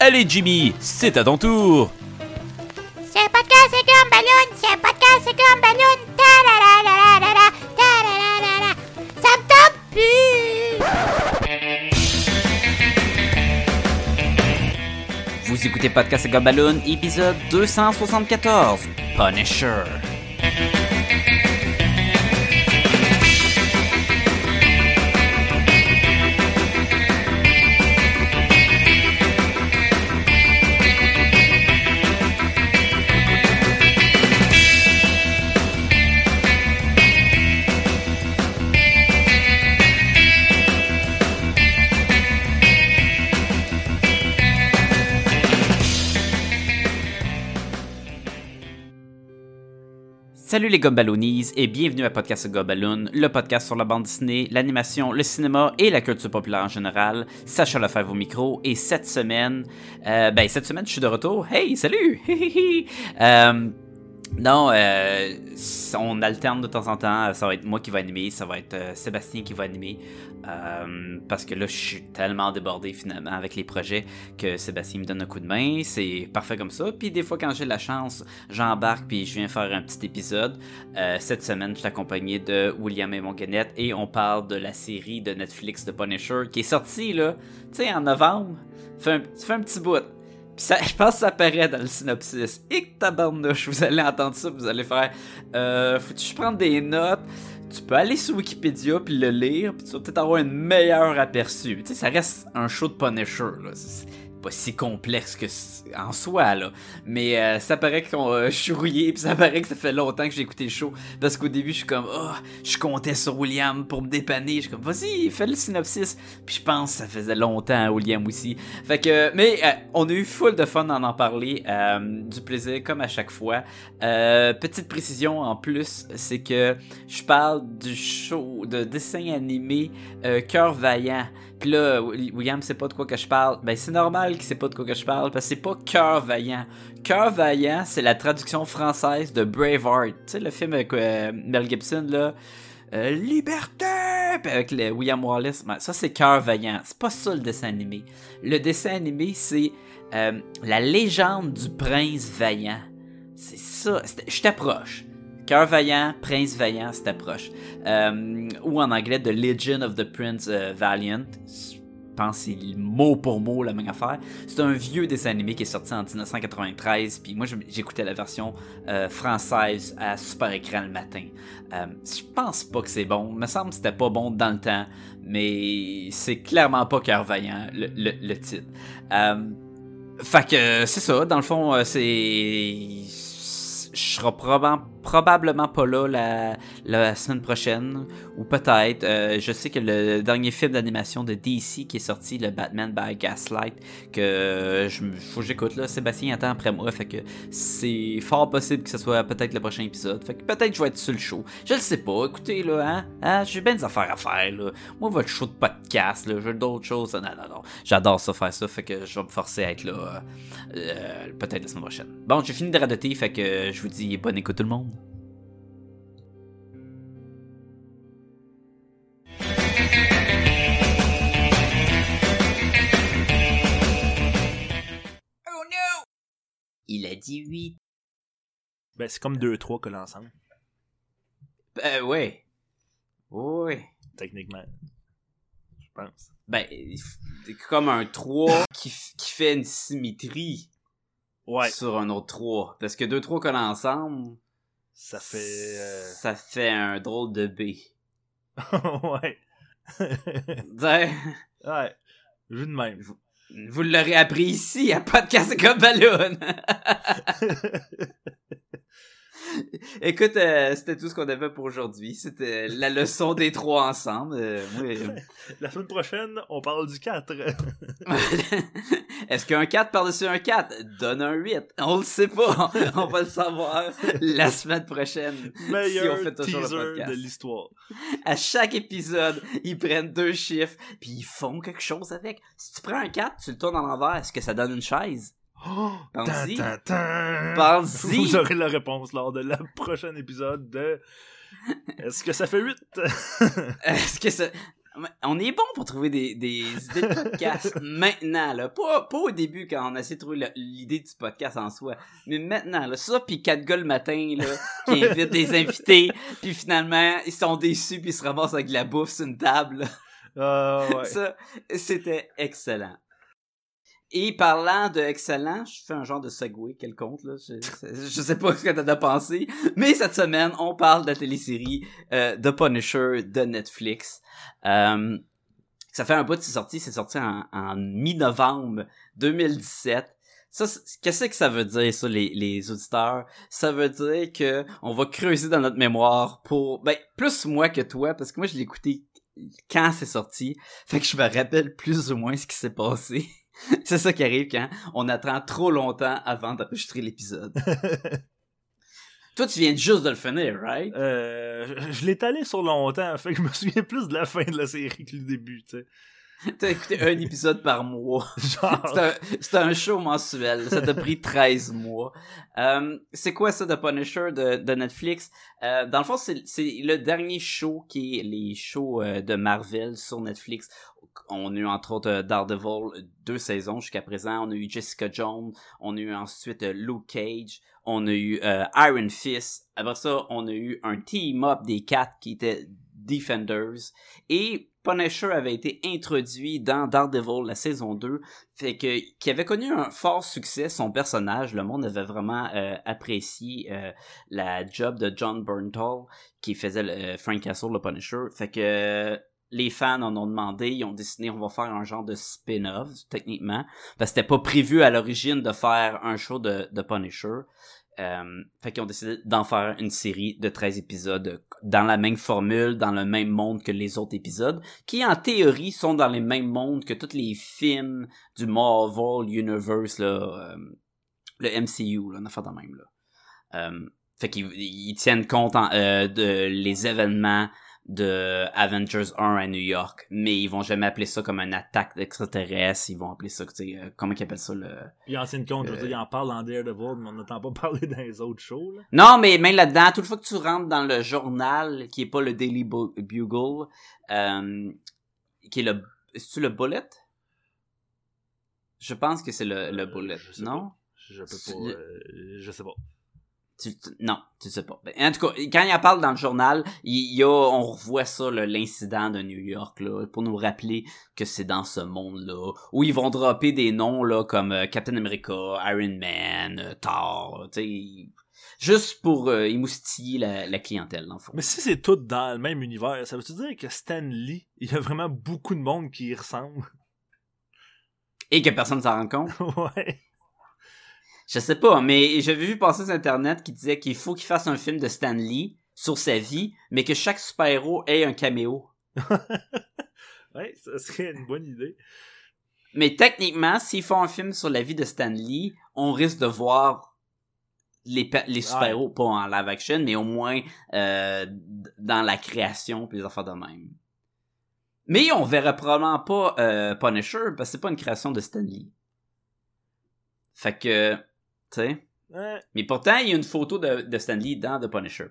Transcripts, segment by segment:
Allez Jimmy, c'est à ton tour. C'est podcast, c'est comme ballon. C'est podcast, c'est comme ballon. Ta la la la la la ta la la la la. Ça me tente plus. Vous écoutez Podcast et Balloon, épisode 274, Punisher. Salut les Gumballoonies et bienvenue à Podcast Gumballoon, le podcast sur la bande dessinée, l'animation, le cinéma et la culture populaire en général. Sacha Lefebvre au micro et cette semaine, euh, ben cette semaine je suis de retour. Hey, salut! euh, non, euh, on alterne de temps en temps. Ça va être moi qui va animer, ça va être euh, Sébastien qui va animer. Euh, parce que là, je suis tellement débordé finalement avec les projets que Sébastien me donne un coup de main. C'est parfait comme ça. Puis des fois, quand j'ai la chance, j'embarque puis je viens faire un petit épisode. Euh, cette semaine, je suis accompagné de William et Monguenette et on parle de la série de Netflix de Punisher qui est sortie là, tu sais, en novembre. Ça fait un petit bout. Ça, je pense que ça apparaît dans le synopsis. Et que tabarnouche, vous allez entendre ça, vous allez faire euh, Faut-tu prenne des notes? Tu peux aller sur Wikipédia puis le lire, puis tu vas peut-être avoir un meilleur aperçu. Tu sais, ça reste un show de Punisher, là. Pas si complexe que en soi là. Mais euh, ça paraît qu'on euh, je suis rouillé puis ça paraît que ça fait longtemps que j'ai écouté le show. Parce qu'au début je suis comme oh je comptais sur William pour me dépanner. Je suis comme vas-y fais le synopsis. Puis je pense que ça faisait longtemps à William aussi. Fait que mais euh, on a eu full de fun d'en en parler euh, du plaisir comme à chaque fois. Petite précision en plus c'est que je parle du show de dessin animé Cœur Vaillant là, William sait pas de quoi que je parle. Ben, c'est normal qu'il sait pas de quoi que je parle, parce que c'est pas Cœur Vaillant. Cœur Vaillant, c'est la traduction française de Braveheart. Tu sais, le film avec euh, Mel Gibson, là. Euh, Liberté! Puis avec le William Wallace. Ben, ça, c'est Cœur Vaillant. C'est pas ça le dessin animé. Le dessin animé, c'est euh, la légende du prince vaillant. C'est ça. Je t'approche. Cœur vaillant, prince vaillant, c'est approche. Euh, ou en anglais, The Legend of the Prince euh, Valiant. Je pense c'est mot pour mot la même affaire. C'est un vieux dessin animé qui est sorti en 1993. Puis moi, j'écoutais la version euh, française à super écran le matin. Euh, je pense pas que c'est bon. Il me semble que c'était pas bon dans le temps. Mais c'est clairement pas Cœur vaillant, le, titre. Fait que c'est ça. Dans le fond, c'est je serai probablement, probablement pas là la, la semaine prochaine, ou peut-être. Euh, je sais que le dernier film d'animation de DC qui est sorti, le Batman by Gaslight, que je faut que j'écoute là. Sébastien attend après moi, fait que c'est fort possible que ce soit peut-être le prochain épisode. Fait que peut-être je vais être sur le show. Je le sais pas. Écoutez là, hein, hein j'ai bien des affaires à faire là. Moi, votre show de podcast, là, j'ai d'autres choses. Non, non, non. J'adore ça faire ça, fait que je vais me forcer à être là euh, euh, peut-être la semaine prochaine. Bon, j'ai fini de radoter, fait que je vous dis bonne écoute tout le monde. Il a dit 8. Ben, c'est comme 2-3 que l'ensemble, Ben ouais. Ouais. techniquement. Je pense. Ben, c'est comme un 3 qui, qui fait une symétrie Ouais, sur un autre 3. Parce que 2-3 collés ensemble, ça fait. euh, ça fait un drôle de B. ouais. T'sais, ouais. Vu de même. Vous l'aurez appris ici à Podcast comme Ballon. Écoute, euh, c'était tout ce qu'on avait pour aujourd'hui. C'était la leçon des trois ensemble. Euh, euh, La semaine prochaine, on parle du 4. Est-ce qu'un 4 par-dessus un 4 donne un 8? On le sait pas. On va le savoir la semaine prochaine. Meilleur si on fait toujours le teaser podcast. de l'histoire. À chaque épisode, ils prennent deux chiffres, puis ils font quelque chose avec. Si tu prends un 4, tu le tournes en l'envers, est-ce que ça donne une chaise? Oh, Pense-y. Pense-y. Vous aurez la réponse lors de la prochaine épisode de Est-ce que ça fait 8 Est-ce que ça... On est bon pour trouver des, des idées de podcast maintenant, là. Pas, pas au début quand on a essayé de trouver l'idée du podcast en soi. Mais maintenant, là. Ça, puis quatre gars le matin, là, qui invitent des invités, puis finalement, ils sont déçus, puis ils se ramassent avec de la bouffe sur une table. là. Ah, ouais. Ça, c'était excellent. Et parlant de excellent, je fais un genre de segway quelconque, là. Je, je sais pas ce que t'en as pensé. Mais cette semaine, on parle de la télésérie euh, The Punisher de Netflix. Euh, ça fait un bout de c'est sorti. C'est sorti en, mi-novembre 2017. Ça, qu'est-ce que ça veut dire, ça, les, les auditeurs? Ça veut dire que on va creuser dans notre mémoire pour, ben, plus moi que toi, parce que moi, je l'ai écouté quand c'est sorti. Fait que je me rappelle plus ou moins ce qui s'est passé. c'est ça qui arrive quand on attend trop longtemps avant d'enregistrer l'épisode. Toi, tu viens juste de le finir, right? Euh, je, je l'ai étalé sur longtemps, fait que je me souviens plus de la fin de la série que le début, tu sais. T'as écouté un épisode par mois. Genre, C'est un, show mensuel. Ça t'a pris 13 mois. Euh, c'est quoi ça, The Punisher de, de Netflix? Euh, dans le fond, c'est le dernier show qui est les shows de Marvel sur Netflix. On a eu entre autres euh, Daredevil deux saisons jusqu'à présent. On a eu Jessica Jones. On a eu ensuite euh, Luke Cage. On a eu euh, Iron Fist. Après ça, on a eu un team-up des quatre qui étaient Defenders. Et Punisher avait été introduit dans Daredevil la saison 2, fait que qui avait connu un fort succès son personnage, le monde avait vraiment euh, apprécié euh, la job de John Bernthal qui faisait le, euh, Frank Castle le Punisher, fait que euh, les fans en ont demandé, ils ont décidé on va faire un genre de spin-off techniquement, parce que c'était pas prévu à l'origine de faire un show de, Punisher. Euh, fait qu'ils ont décidé d'en faire une série de 13 épisodes dans la même formule, dans le même monde que les autres épisodes, qui en théorie sont dans les mêmes mondes que tous les films du Marvel Universe, euh, le MCU, là, une affaire de même. Là. Euh, fait qu'ils ils tiennent compte en- de les événements de Avengers 1 à New York, mais ils vont jamais appeler ça comme une attaque d'extraterrestres, ils vont appeler ça, tu sais, euh, comment ils appellent ça, le... il en tient compte, je veux Euh. dire, il en parle dans Daredevil, mais on n'entend pas parler dans les autres shows, là. Non, mais même là-dedans, toute fois que tu rentres dans le journal, qui est pas le Daily Bu- Bugle, euh, qui est le... Est-ce le Bullet? Je pense que c'est le, le Euh, Bullet, je non? Je peux pas, euh, je sais pas. Tu- tu- non, tu sais pas. Ben, en tout cas, quand il en parle dans le journal, il y a, on revoit ça, l'incident de New York, là, pour nous rappeler que c'est dans ce monde-là, où ils vont dropper des noms, là, comme euh, Captain America, Iron Man, euh, Thor, tu sais, juste pour euh, émoustiller la, la clientèle, dans le fond. Mais si c'est tout dans le même univers, ça veut-tu dire que Stan Lee, il y a vraiment beaucoup de monde qui y ressemble? Et que personne s'en rend compte? ouais. Je sais pas, mais j'avais vu passer sur Internet qui disait qu'il faut qu'il fasse un film de Stan Lee sur sa vie, mais que chaque super-héros ait un caméo. Ouais, ça serait une bonne idée. Mais techniquement, s'ils font un film sur la vie de Stan Lee, on risque de voir les, les super-héros, pas en live action, mais au moins euh, dans la création puis les affaires de même. Mais on verra probablement pas euh, Punisher, parce que c'est pas une création de Stan Lee. Fait que. Ouais. Mais pourtant, il y a une photo de, de Stan Lee dans The Punisher.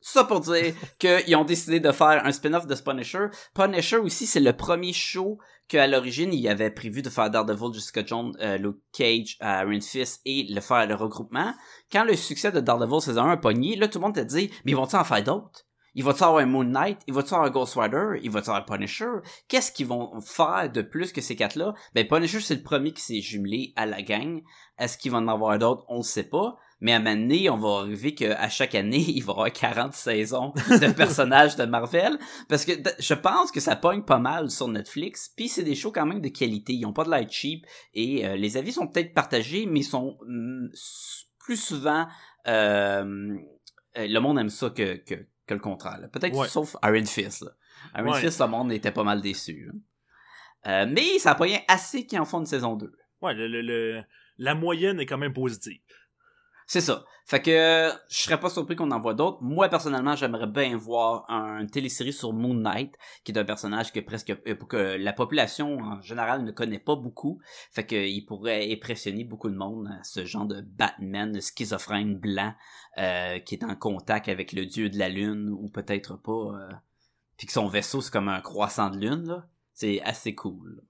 Ça pour dire qu'ils ont décidé de faire un spin-off de ce Punisher. Punisher aussi, c'est le premier show qu'à l'origine, il avait prévu de faire Daredevil, Jessica Jones, euh, Luke Cage, euh, Iron Fist et le faire le regroupement. Quand le succès de Daredevil saison 1 a pogné, là, tout le monde t'a dit, mais ils vont-ils en faire d'autres? Ils vont-ils avoir un Moon Knight? Ils vont-ils avoir un Ghost Rider? Ils vont-ils avoir un Punisher? Qu'est-ce qu'ils vont faire de plus que ces quatre-là? Ben, Punisher, c'est le premier qui s'est jumelé à la gang. Est-ce qu'ils vont en avoir d'autres? On le sait pas. Mais à un moment on va arriver qu'à chaque année, il va y avoir 40 saisons de personnages de Marvel. Parce que je pense que ça pogne pas mal sur Netflix. Puis c'est des shows quand même de qualité. Ils ont pas de light cheap. Et euh, les avis sont peut-être partagés, mais sont s- plus souvent... euh, euh, le monde aime ça que, que, que le contraire. Peut-être Ouais. sauf Iron Fist. Là. Iron Ouais. Fist, le monde était pas mal déçu. là. Euh, mais ça a pogné assez qu'ils en font une saison 2. Ouais, le, le- le- la moyenne est quand même positive. C'est ça. Fait que je serais pas surpris qu'on en voit d'autres. Moi personnellement, j'aimerais bien voir un télésérie sur Moon Knight, qui est un personnage que presque euh, que la population en général ne connaît pas beaucoup. Fait que il pourrait impressionner beaucoup de monde, euh, ce genre de Batman schizophrène blanc euh, qui est en contact avec le dieu de la lune ou peut-être pas. euh, puis que son vaisseau c'est comme un croissant de lune là, c'est assez cool. là.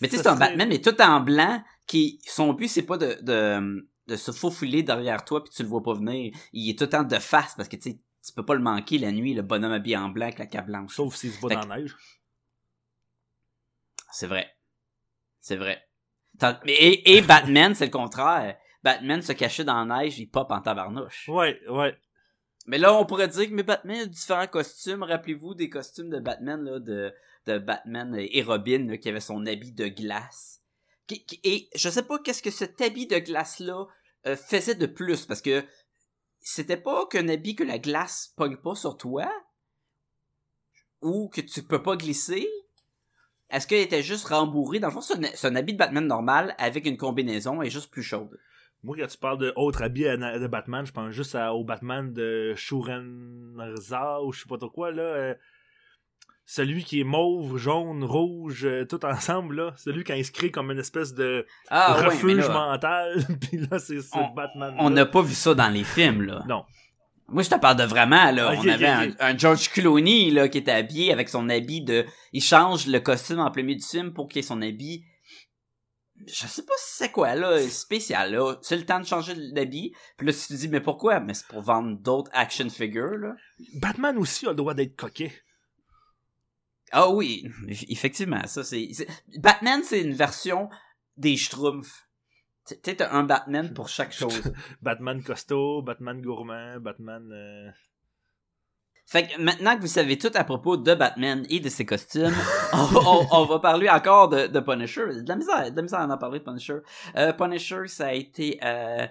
Mais tu sais, c'est un Batman, mais tout en blanc, qui son but c'est pas de, de, de se faufiler derrière toi puis tu le vois pas venir. Il est tout le temps de face parce que tu sais, tu peux pas le manquer la nuit, le bonhomme habillé en blanc avec la cape blanche. Sauf s'il se bat Fait dans la neige. C'est vrai. C'est vrai. Et, et Batman, c'est le contraire. Batman se cachait dans la neige, il pop en tabarnouche. Ouais, ouais. Mais là, on pourrait dire que mais Batman a différents costumes. Rappelez-vous des costumes de Batman, là, de, de Batman et Robin, là, qui avait son habit de glace. Qui- qui- Et je sais pas qu'est-ce que cet habit de glace-là euh, faisait de plus, parce que c'était pas qu'un habit que la glace pogne pas sur toi, ou que tu peux pas glisser. Est-ce qu'il était juste rembourré? Dans le fond, c'est un, habit de Batman normal avec une combinaison et juste plus chaude. Moi, quand tu parles de autre habit à- de Batman, je pense juste au Batman de Shurenza ou je sais pas trop quoi, là. euh, celui qui est mauve, jaune, rouge, euh, tout ensemble, là. Celui qui a inscrit comme une espèce de Ah refuge là, mental. Puis là, c'est ce On- Batman. on n'a pas vu ça dans les films, là. Non. Moi, je te parle de vraiment, là. On avait un George Clooney, là, qui était habillé avec son habit de... Il change le costume en plein milieu du film pour qu'il ait son habit... Je sais pas si c'est quoi, là, spécial, là. C'est le temps de changer d'habit. Puis là, tu te dis, mais pourquoi? Mais c'est pour vendre d'autres action figures, là. Batman aussi a le droit d'être coquet. Ah oui, eff- effectivement, ça, c'est... Batman, c'est une version des Schtroumpfs. Tu sais, t'as un Batman pour chaque chose. Batman costaud, Batman gourmand, Batman. euh, Fait que maintenant que vous savez tout à propos de Batman et de ses costumes, on, on- on va parler encore de, de Punisher. De la misère, de la misère à en parler de Punisher. Euh, Punisher, ça a été euh,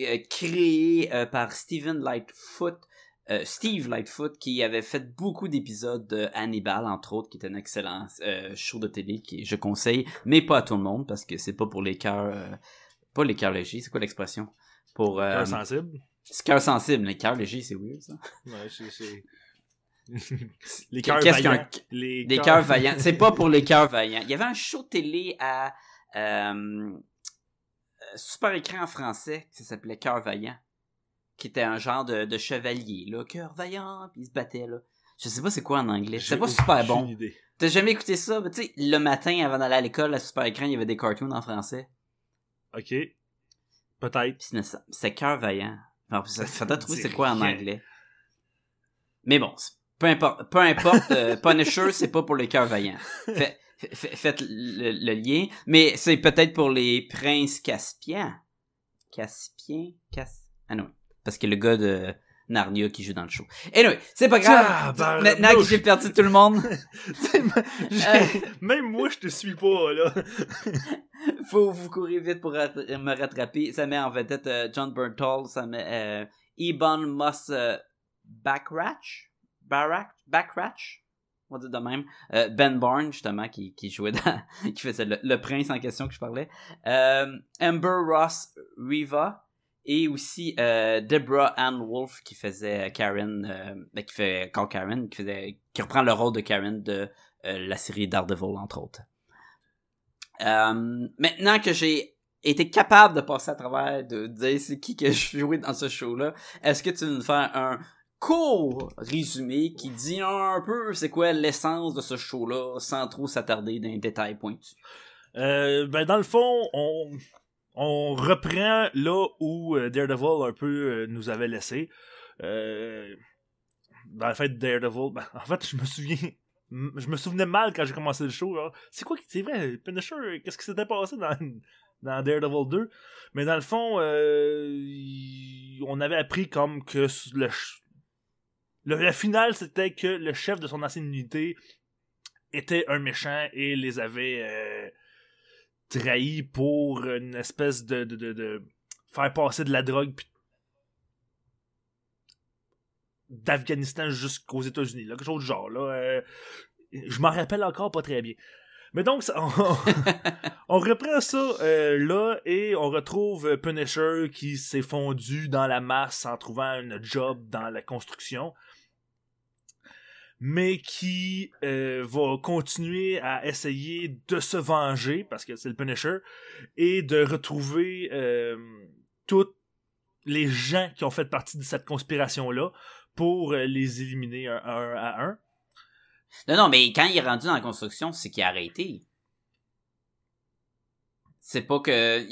euh, créé euh, par Steven Lightfoot, euh, Steve Lightfoot, qui avait fait beaucoup d'épisodes de Hannibal, entre autres, qui est un excellent euh, show de télé que je conseille, mais pas à tout le monde parce que c'est pas pour les cœurs, euh, pas les cœurs légers. C'est quoi l'expression? Pour cœur sensible. c'est cœurs sensibles. Les cœurs légers, c'est weird ça. Ouais, c'est. les cœurs vaillants. Les Des cœurs vaillants. C'est pas pour les cœurs vaillants. Il y avait un show de télé à super écran en français qui s'appelait Cœur vaillant, qui était un genre de, de chevalier là, cœur vaillant, puis il se battait là. Je sais pas c'est quoi en anglais. C'est pas super bon. T'as jamais écouté ça? Mais Tu sais, le matin avant d'aller à l'école, à super écran, il y avait des cartoons en français. Ok. Peut-être. C'était cœur vaillant. Enfin, ça faudrait trouver dit c'est quoi en anglais? Mais bon, c'est- peu importe, peu importe, euh, Punisher, c'est pas pour les cœurs vaillants. Fait- fait- fait- faites le, le lien, mais c'est peut-être pour les princes caspiens. Caspiens, Cas... Ah non, parce que le gars de Narnia qui joue dans le show. Anyway, c'est pas grave. Maintenant que j'ai perdu tout le monde, Euh. Même moi, je te suis pas, là. faut vous courir vite pour rat- me rattraper. Ça met en vedette euh, John Bernthal, ça met euh, Ebon Moss euh, Backratch, Barrack, Backratch, on va dire de même. Euh, ben Barnes, justement, qui, qui jouait dans, qui faisait le, le prince en question que je parlais. Amber Ross Riva. Et aussi euh, Deborah Ann Wolf qui faisait Karen, euh, ben, qui fait Call Karen, qui reprend le rôle de Karen de euh, la série Daredevil entre autres. Euh, maintenant que j'ai été capable de passer à travers, de dire c'est qui que je jouais dans ce show-là, est-ce que tu veux nous faire un court résumé qui dit un peu c'est quoi l'essence de ce show-là sans trop s'attarder dans les détails pointus? Euh, ben, dans le fond, on, on reprend là où euh, Daredevil un peu euh, nous avait laissé. Euh, dans le fait, Daredevil, ben, en fait, je me souviens. Je me souvenais mal quand j'ai commencé le show. C'est quoi qui. C'est vrai, Punisher, qu'est-ce qui s'était passé dans, Daredevil 2 Mais dans le fond, on avait appris comme que le, le, la finale, c'était que le chef de son ancienne unité était un méchant et les avait trahis pour une espèce de, de, de, de faire passer de la drogue puis d'Afghanistan jusqu'aux États-Unis, là, quelque chose du genre. Là, euh, je m'en rappelle encore pas très bien. Mais donc, ça- on, on reprend ça euh, là et on retrouve Punisher qui s'est fondu dans la masse en trouvant un job dans la construction, mais qui euh, va continuer à essayer de se venger parce que c'est le Punisher et de retrouver euh, tous les gens qui ont fait partie de cette conspiration là pour euh, les éliminer un, à un. Non, non, mais quand il est rendu dans la construction, c'est qu'il a arrêté. C'est pas que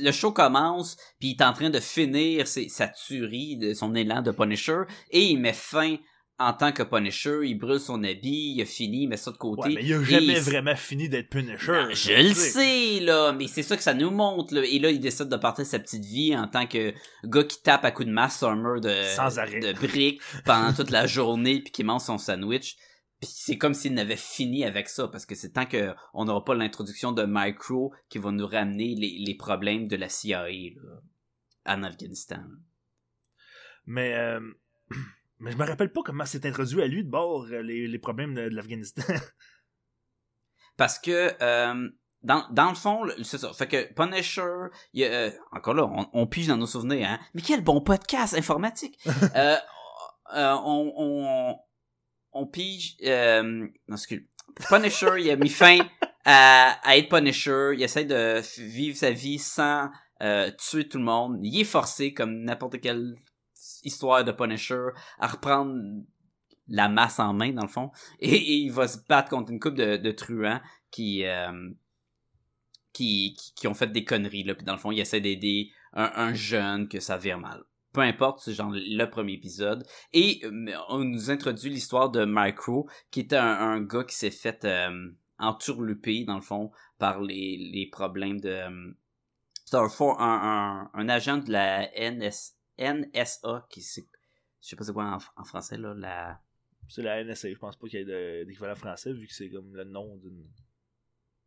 le show commence, puis il est en train de finir sa tuerie, de son élan de Punisher, et il met fin en tant que Punisher, il brûle son habit, il a fini, il met ça de côté. Ouais, mais il a jamais il- vraiment fini d'être Punisher. Non, je le sais, là, mais c'est ça que ça nous montre, là. Et là, il décide de partir sa petite vie en tant que gars qui tape à coups de masse mur de, Sans arrêt. de briques pendant toute la journée puis qui mange son sandwich. Puis c'est comme s'il n'avait fini avec ça, parce que c'est tant que on n'aura pas l'introduction de Micro qui va nous ramener les, les problèmes de la CIA, là, en Afghanistan. Mais, euh, mais je me rappelle pas comment c'est introduit à lui de bord euh, les, les problèmes de, de l'Afghanistan. Parce que euh, dans, dans le fond, c'est ça. Fait que Punisher, il y a, euh, encore là, on, on pige dans nos souvenirs, hein. Mais quel bon podcast informatique! euh, euh, on, on, on pige. Euh, non, excuse. Punisher, il a mis fin à, à être Punisher. Il essaie de vivre sa vie sans euh, tuer tout le monde. Il est forcé, comme n'importe quelle histoire de Punisher, à reprendre la masse en main, dans le fond. Et, il va se battre contre une couple de, truands qui, euh, qui, qui, qui ont fait des conneries, là. Puis dans le fond, il essaie d'aider un, un jeune que ça vire mal. Peu importe, c'est genre le premier épisode. Et euh, on nous introduit l'histoire de Micro, qui était un, gars qui s'est fait euh, enturluper, dans le fond, par les, les problèmes de... euh, for- un, un, un agent de la NS, NSA, qui c'est... Je sais pas c'est quoi en, en français, là, la... c'est la NSA, je pense pas qu'il y ait d'équivalent français vu que c'est comme le nom d'une.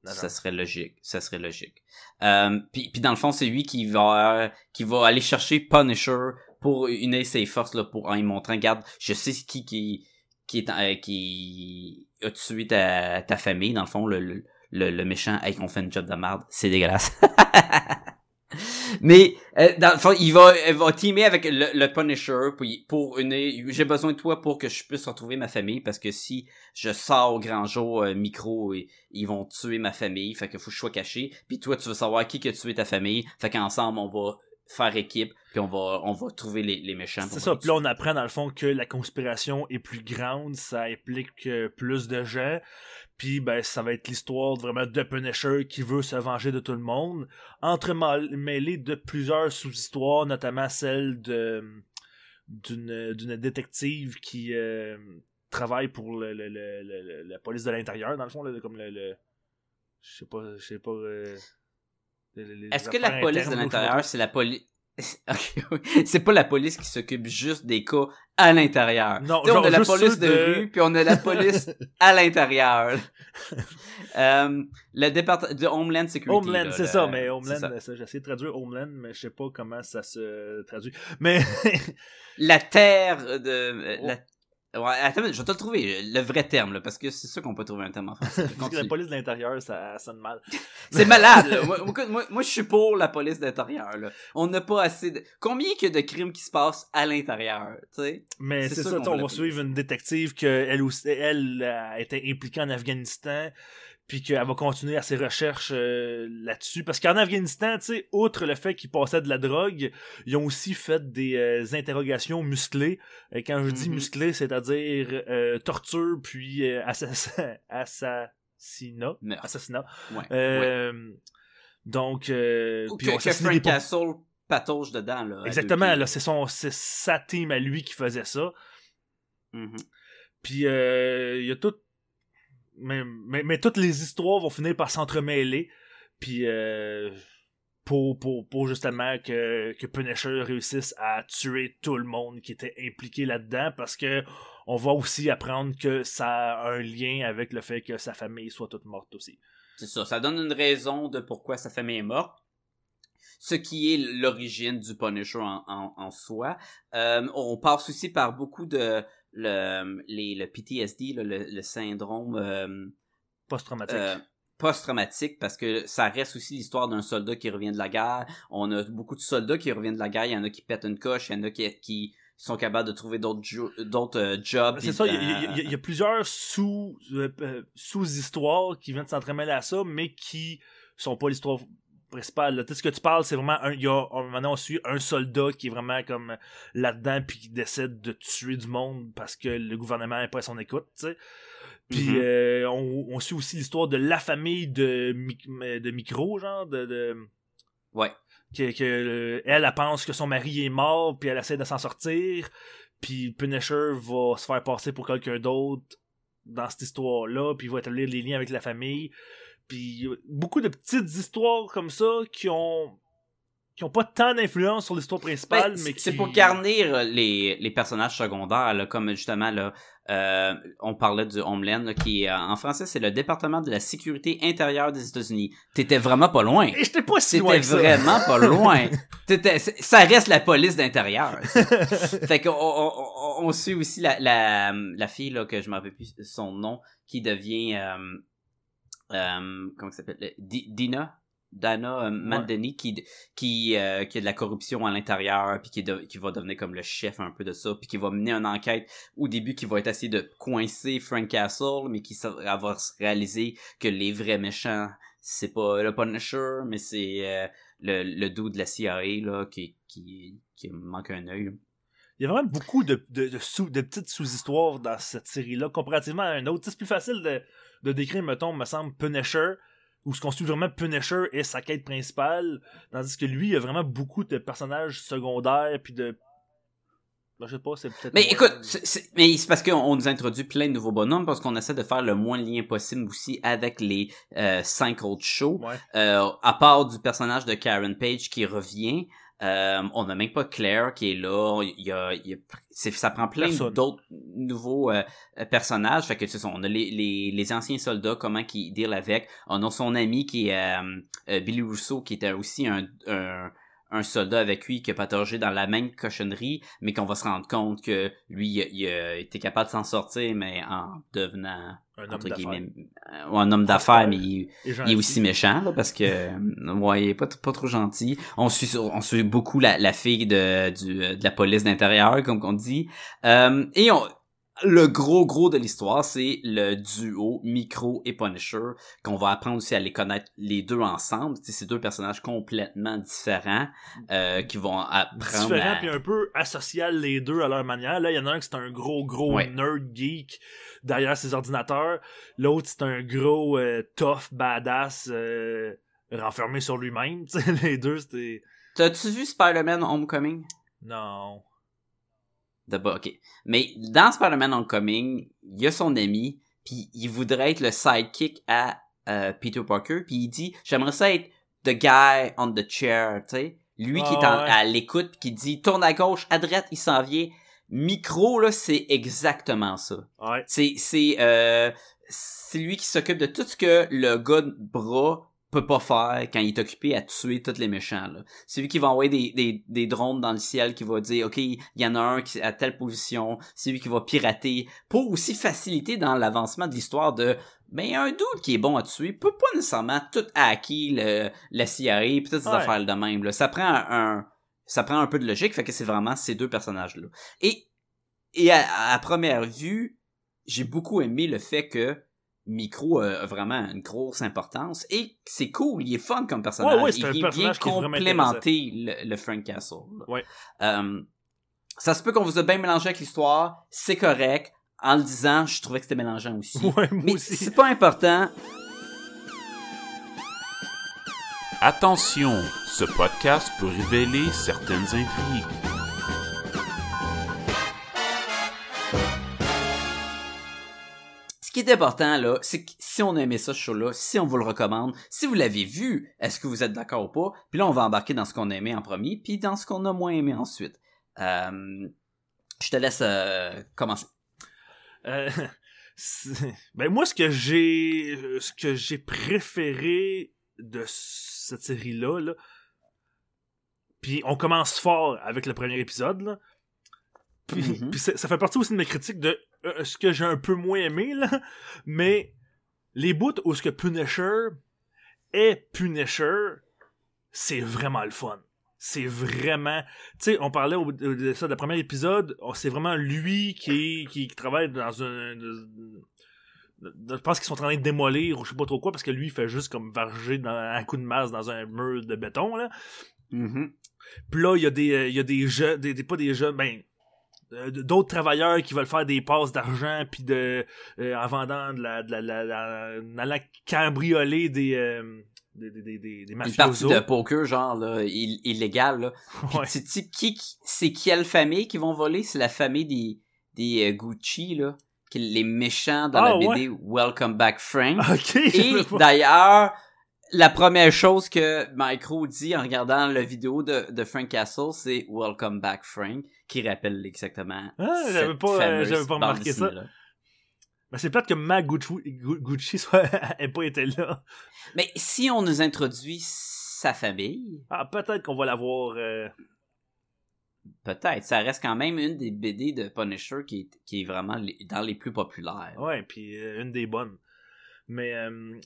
Ça serait logique. Ça serait logique. Euh, puis, puis dans le fond, c'est lui qui va qui va aller chercher Punisher pour unir ses forces là, pour en lui montrant, regarde, je sais qui qui qui est euh, qui a tué ta, ta famille dans le fond le le, le, le méchant hey qu'on fait une job de merde c'est dégueulasse mais euh, dans le fond il va il va teamer avec le, Punisher pour, pour unir j'ai besoin de toi pour que je puisse retrouver ma famille parce que si je sors au grand jour euh, micro ils vont tuer ma famille fait que faut que je sois caché puis toi tu veux savoir qui qui a tué ta famille fait qu'ensemble on va faire équipe puis on va on va trouver les, les méchants C'est ça, puis là on apprend dans le fond que la conspiration est plus grande, ça implique euh, plus de gens, puis ben ça va être l'histoire vraiment de Punisher qui veut se venger de tout le monde, entremêlée de plusieurs sous-histoires, notamment celle de d'une d'une détective qui euh, travaille pour le, la police de l'intérieur dans le fond là, comme le, le- je sais pas je sais pas euh, Est-ce que la police de l'intérieur, c'est la police... C'est pas la police qui s'occupe juste des cas à l'intérieur. Non, sais, on genre a la police de... de- rue, puis on a la police à l'intérieur. euh, le département de Homeland Security. Homeland, c'est le- ça, mais c'est Homeland, ça. essayé de traduire Homeland, mais je sais pas comment ça se traduit. Mais La terre de... Oh. La... Ouais, attends, je vais te le trouver, le vrai terme, là, parce que c'est sûr qu'on peut trouver un terme en français. parce que la police de l'intérieur, ça sonne mal. C'est malade. là. Moi, moi, je suis pour la police d'intérieur. là. On n'a pas assez de... Combien qu'il y a de crimes qui se passent à l'intérieur, tu sais? Mais C'est ça, sais, on va suivre une détective que elle aussi, elle a été impliquée en Afghanistan, puis qu'elle va continuer à ses recherches euh, là-dessus. Parce qu'en Afghanistan, tu sais, outre le fait qu'ils passaient de la drogue, ils ont aussi fait des euh, interrogations musclées. Et quand je dis Mhm. musclées, c'est-à-dire euh, torture puis euh, assassin- assassinat. Assassinat. Ouais. ouais. Euh, Donc, euh, Ou puis que, on que Frank Castle patauge dedans, là. Exactement, là, c'est sa team à lui qui faisait ça. Mhm. Puis euh, il y a tout. Mais, mais, toutes les histoires vont finir par s'entremêler. Puis euh, pour, pour, pour justement que, que Punisher réussisse à tuer tout le monde qui était impliqué là-dedans. Parce que on va aussi apprendre que ça a un lien avec le fait que sa famille soit toute morte aussi. C'est ça, ça donne une raison de pourquoi sa famille est morte. Ce qui est l'origine du Punisher en, en, en soi. Euh, on passe aussi par beaucoup de le, les, le PTSD, le, le syndrome euh, Post-traumatique. euh, post-traumatique, parce que ça reste aussi l'histoire d'un soldat qui revient de la guerre. On a beaucoup de soldats qui reviennent de la guerre. Il y en a qui pètent une coche, il y en a qui, qui sont capables de trouver d'autres jo- euh, jobs. C'est ça, il y, a- y y plusieurs sous, sous-histoires qui viennent s'entremêler à ça, mais qui sont pas l'histoire principal. Là. Sais, ce que tu parles, c'est vraiment un. Il y a, maintenant, on suit un soldat qui est vraiment comme là-dedans, puis qui décide de tuer du monde parce que le gouvernement est pas à son écoute, tu sais. Puis Mhm. euh, on, on suit aussi l'histoire de la famille de, de Micro, genre, de. de Ouais. que, que, euh, elle, elle pense que son mari est mort, puis elle essaie de s'en sortir. Puis Punisher va se faire passer pour quelqu'un d'autre dans cette histoire-là, puis il va établir les liens avec la famille. Puis beaucoup de petites histoires comme ça qui ont qui ont pas tant d'influence sur l'histoire principale, Ben, mais c'est- c'est qui- pour garnir euh, les, les personnages secondaires, là, comme justement là, euh, on parlait du Homeland, là, qui euh, en français c'est le département de la sécurité intérieure des États-Unis. T'étais vraiment pas loin. Et j'étais pas si loin ça. vraiment pas loin. T'étais- ça reste la police d'intérieur. fait qu'on on, on, on suit aussi la, la, la fille là que je me rappelle plus son nom qui devient euh, euh, comment ça s'appelle? Di- Dina? Dana euh, Mandani qui qui euh, qui a de la corruption à l'intérieur puis qui de- qui va devenir comme le chef un peu de ça puis qui va mener une enquête au début qui va être essayer de coincer Frank Castle mais qui va se réaliser que les vrais méchants c'est pas le Punisher mais c'est euh, le, le dude de la CIA là qui qui qui manque un œil là. Il y a vraiment beaucoup de, de, de, sous, de petites sous-histoires dans cette série-là, comparativement à un autre. C'est plus facile de, de décrire, mettons, me semble, Punisher, où ce qu'on suit vraiment Punisher et sa quête principale, tandis que lui, il y a vraiment beaucoup de personnages secondaires, puis de... Ben, je sais pas, c'est peut-être... Mais moins- écoute, c'est- mais c'est parce qu'on on nous introduit plein de nouveaux bonhommes parce qu'on essaie de faire le moins de lien possible aussi avec les euh, cinq autres shows. Ouais. Euh, à part du personnage de Karen Page qui revient, euh, on n'a même pas Claire qui est là. Il y a, il y a- c'est- ça prend plein d'autres nouveaux euh, euh, personnages. Fait que c'est ça, on a les, les, les anciens soldats, comment qu'ils deal avec. On a son ami qui est euh, euh, Billy Rousseau, qui était aussi un, un, un soldat avec lui qui a patogé dans la même cochonnerie, mais qu'on va se rendre compte que lui, il, été capable de s'en sortir, mais en devenant Un homme d'affaires. euh, un homme d'affaires, mais il, est aussi méchant là, parce que ouais, il est pas, pas trop gentil. On suit on suit beaucoup la, la fille de du, de la police d'intérieur comme on dit. Euh, et on le gros gros de l'histoire, c'est le duo Micro et Punisher qu'on va apprendre aussi à les connaître les deux ensemble. C'est deux personnages complètement différents euh, qui vont apprendre Différent, à... puis un peu asocial les deux à leur manière. Là, il y en a un qui c'est un gros, gros Ouais. nerd geek derrière ses ordinateurs. L'autre, c'est un gros euh, tough badass euh, renfermé sur lui-même. Les deux, c'était... T'as-tu vu Spider-Man Homecoming? Non. D'abord, ok. Mais dans Spider-Man Homecoming, il y a son ami, puis il voudrait être le sidekick à euh, Peter Parker, puis il dit j'aimerais ça être the guy on the chair, tu sais, lui qui est en- ouais. à l'écoute, puis qui dit tourne à gauche, à droite, il s'en vient. Micro là, c'est exactement ça. Ouais. C'est c'est euh, c'est lui qui s'occupe de tout ce que le gars de bras peut pas faire quand il est occupé à tuer tous les méchants là. C'est lui qui va envoyer des, des, des drones dans le ciel qui va dire OK, il y en a un qui est à telle position, c'est lui qui va pirater pour aussi faciliter dans l'avancement de l'histoire de ben un dude qui est bon à tuer peut pas nécessairement tout hacker le la CIA et toutes ces Ouais. affaires de même là. Ça prend un, un- ça prend un peu de logique fait que c'est vraiment ces deux personnages là. Et et à, à première vue, j'ai beaucoup aimé le fait que Micro a a vraiment une grosse importance et c'est cool, il est fun comme personnage. Ouais, il un vient personnage bien complémenter le, le Frank Castle. Ouais. Euh, ça se peut qu'on vous a bien mélangé avec l'histoire, c'est correct. En le disant, je trouvais que c'était mélangeant aussi. Ouais, moi Mais aussi. c'est pas important. Attention, ce podcast peut révéler certaines intrigues. Qui est important, là, c'est que si on a aimé ça, ce show-là, si on vous le recommande, si vous l'avez vu, est-ce que vous êtes d'accord ou pas? Puis là, on va embarquer dans ce qu'on a aimé en premier, puis dans ce qu'on a moins aimé ensuite. Euh, je te laisse euh, commencer. Euh, ben moi, ce que j'ai, ce que j'ai préféré de cette série-là, là, puis on commence fort avec le premier épisode, là, puis, Mhm. puis ça, ça fait partie aussi de mes critiques de euh, ce que j'ai un peu moins aimé, là, mais les bouts où ce que Punisher est Punisher, c'est vraiment le fun. C'est vraiment... Tu sais, on parlait au- de ça, le premier épisode, oh, c'est vraiment lui qui, qui, qui travaille dans un... je pense qu'ils sont en train de démolir ou je sais pas trop quoi parce que lui il fait juste comme varger dans, un coup de masse dans un mur de béton là. Mhm. Puis là, il y a des, euh, il y a des jeunes, des, des- pas des jeunes, ben, d'autres travailleurs qui veulent faire des passes d'argent puis de, euh, en vendant de la, de la, la, la- en allant cambrioler des, euh, des, des, des, des, Une partie de poker, genre, là, ill- illégale, là. Ouais. tu sais qui, qui- c'est quelle famille qui vont voler? C'est la famille des, des euh, Gucci, là. qui- Les méchants dans Ah, la BD Welcome Back Frank. Ok, Et d'ailleurs, la première chose que Micro dit en regardant la vidéo de, de Frank Castle, c'est Welcome Back Frank, qui rappelle exactement. Ah, j'avais pas, euh, j'avais pas remarqué ça. Ben, c'est plate que ma Gucci, Gu- Gucci soit, ait pas été là. Mais si on nous introduit sa famille, Ah, peut-être qu'on va la voir, euh, peut-être. Ça reste quand même une des BD de Punisher qui est, qui est vraiment dans les plus populaires. Ouais, puis euh, une des bonnes. Mais euh,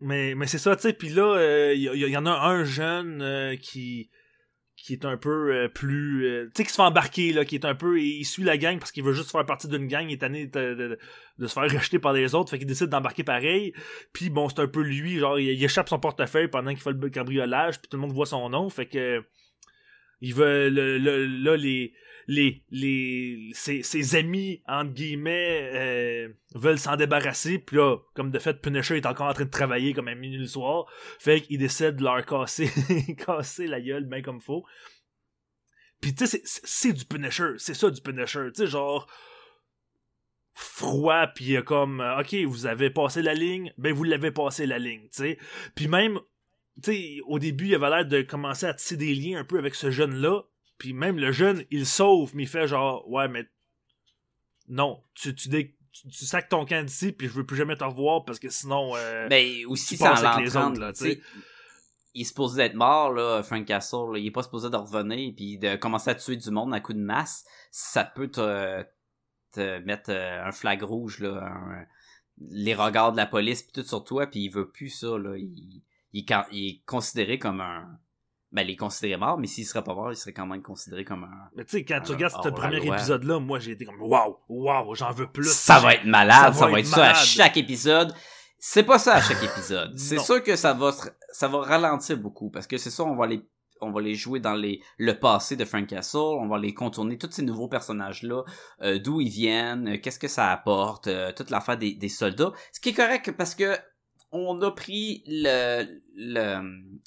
mais mais c'est ça, tu sais. Puis là, il y, y en a un jeune euh, qui qui est un peu euh, plus, euh, tu sais, qui se fait embarquer là, qui est un peu, il suit la gang parce qu'il veut juste faire partie d'une gang, il est tanné de, de- se faire rejeter par les autres, fait qu'il décide d'embarquer pareil. Puis bon, c'est un peu lui, genre, il, il échappe son portefeuille pendant qu'il fait le cambriolage, puis tout le monde voit son nom, fait que il veut le, le- là les les les ses, ses amis entre guillemets euh, veulent s'en débarrasser puis là comme de fait Punisher est encore en train de travailler comme à minuit le soir. Fait qu'il décide de leur casser casser la gueule bien comme faut. Puis tu sais c'est- du Punisher. C'est ça du Punisher. Tu sais genre froid puis comme euh, ok vous avez passé la ligne ben vous l'avez passé la ligne tu sais. Puis même sais au début il avait l'air de commencer à tisser des liens un peu avec ce jeune là puis même le jeune, il sauve, mais il fait genre, ouais, mais non, tu, tu, dé- tu, tu sacs ton camp d'ici, puis je veux plus jamais te revoir parce que sinon. euh, Mais aussi, tu ça avec les autres, là, tu sais, tu sais. Il est supposé d'être mort, là, Frank Castle. là. Il est pas supposé de revenir puis de commencer à tuer du monde à coup de masse. Ça peut te, te mettre euh, un flag rouge, là, un- les regards de la police puis tout sur toi, puis il veut plus ça, là. Il, il, il est considéré comme un... Ben, il est considéré mort, mais s'il serait pas mort, il serait quand même considéré comme un... Mais tu sais, quand tu regardes ce premier épisode-là, moi j'ai été comme, waouh, waouh, j'en veux plus. Ça va être malade, ça va, être, ça à chaque épisode. C'est pas ça à chaque épisode. C'est sûr que ça va ça va ralentir beaucoup parce que c'est ça on va les on va les jouer dans les le passé de Frank Castle, on va les contourner tous ces nouveaux personnages là, d'où ils viennent, euh, qu'est-ce que ça apporte, euh, toute l'affaire des, des soldats. Ce qui est correct parce que on a pris le, le,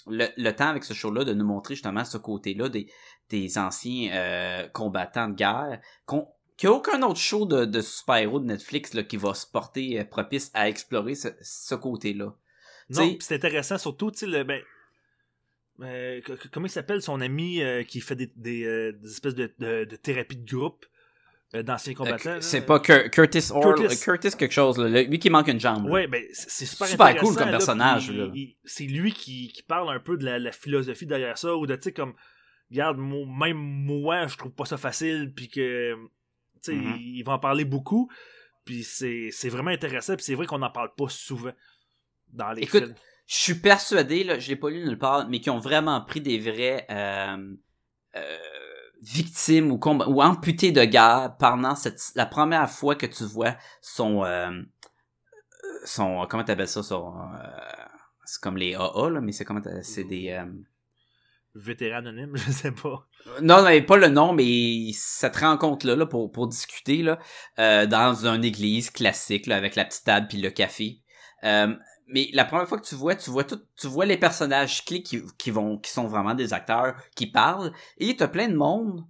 le, le temps avec ce show-là de nous montrer justement ce côté-là des, des anciens euh, combattants de guerre qu'on qu'il n'y a aucun autre show de, de super-héros de Netflix là, qui va se porter euh, propice à explorer ce, ce côté-là. Non, c'est intéressant, surtout, tu sais, ben, euh, comment il s'appelle son ami euh, qui fait des, des, des espèces de, de, de thérapie de groupe? D'anciens combattants? Euh, là? c'est pas Cur- Curtis Orr, Curtis. Curtis. quelque chose, là, lui qui manque une jambe. là. Ouais, ben c'est super, Super intéressant, cool comme là, personnage, C'est lui qui, qui parle un peu de la, la philosophie derrière ça, ou de, tu sais, comme, regarde, même moi, je trouve pas ça facile, puis que, tu sais, Mhm. il va en parler beaucoup, puis c'est c'est vraiment intéressant, puis c'est vrai qu'on en parle pas souvent dans les Écoute, films. Je suis persuadé, là, je l'ai pas lu nulle part, mais qui ont vraiment pris des vrais euh, euh, victimes ou, ou amputés de guerre pendant cette, la première fois que tu vois son... Euh, son comment t'appelles ça? Son, euh, c'est comme les AA, là, mais c'est comment c'est des... euh, Vétéran anonyme, je sais pas. Non, mais pas le nom, mais cette rencontre-là là, pour, pour discuter là, euh, dans une église classique là, avec la petite table puis le café. Mais la première fois que tu vois, tu vois tout, tu vois les personnages clés qui, qui vont, qui sont vraiment des acteurs qui parlent, et t'as plein de monde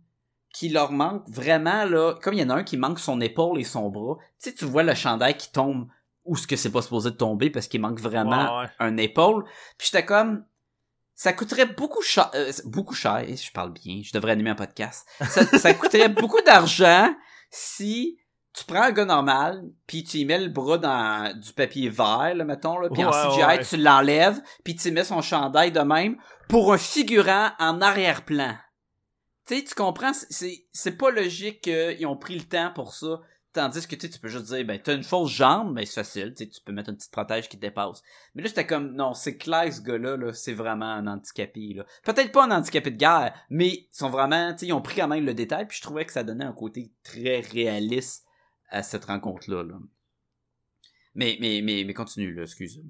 qui leur manque vraiment là, comme il y en a un qui manque son épaule et son bras. Tu sais, tu vois le chandail qui tombe où ce que c'est pas supposé de tomber parce qu'il manque vraiment Ouais, ouais. un épaule. Puis j'étais comme ça coûterait beaucoup cher euh, beaucoup cher, je parle bien, je devrais animer un podcast. Ça, ça coûterait beaucoup d'argent si tu prends un gars normal, puis tu y mets le bras dans du papier vert, là, mettons, là, puis en CGI, ouais. tu l'enlèves, puis tu y mets son chandail de même pour un figurant en arrière-plan. Tu sais, tu comprends, c'est- pas logique qu'ils ont pris le temps pour ça. Tandis que tu sais, tu peux juste dire, ben, t'as une fausse jambe, ben, c'est facile, tu peux mettre une petite protège qui te dépasse. Mais là, j'étais comme, non, c'est clair, ce gars-là, là, c'est vraiment un handicapé, là. Peut-être pas un handicapé de guerre, mais ils sont vraiment, tu sais, ils ont pris quand même le détail, puis je trouvais que ça donnait un côté très réaliste à cette rencontre-là, là. Mais, mais, mais, mais continue, là, excuse.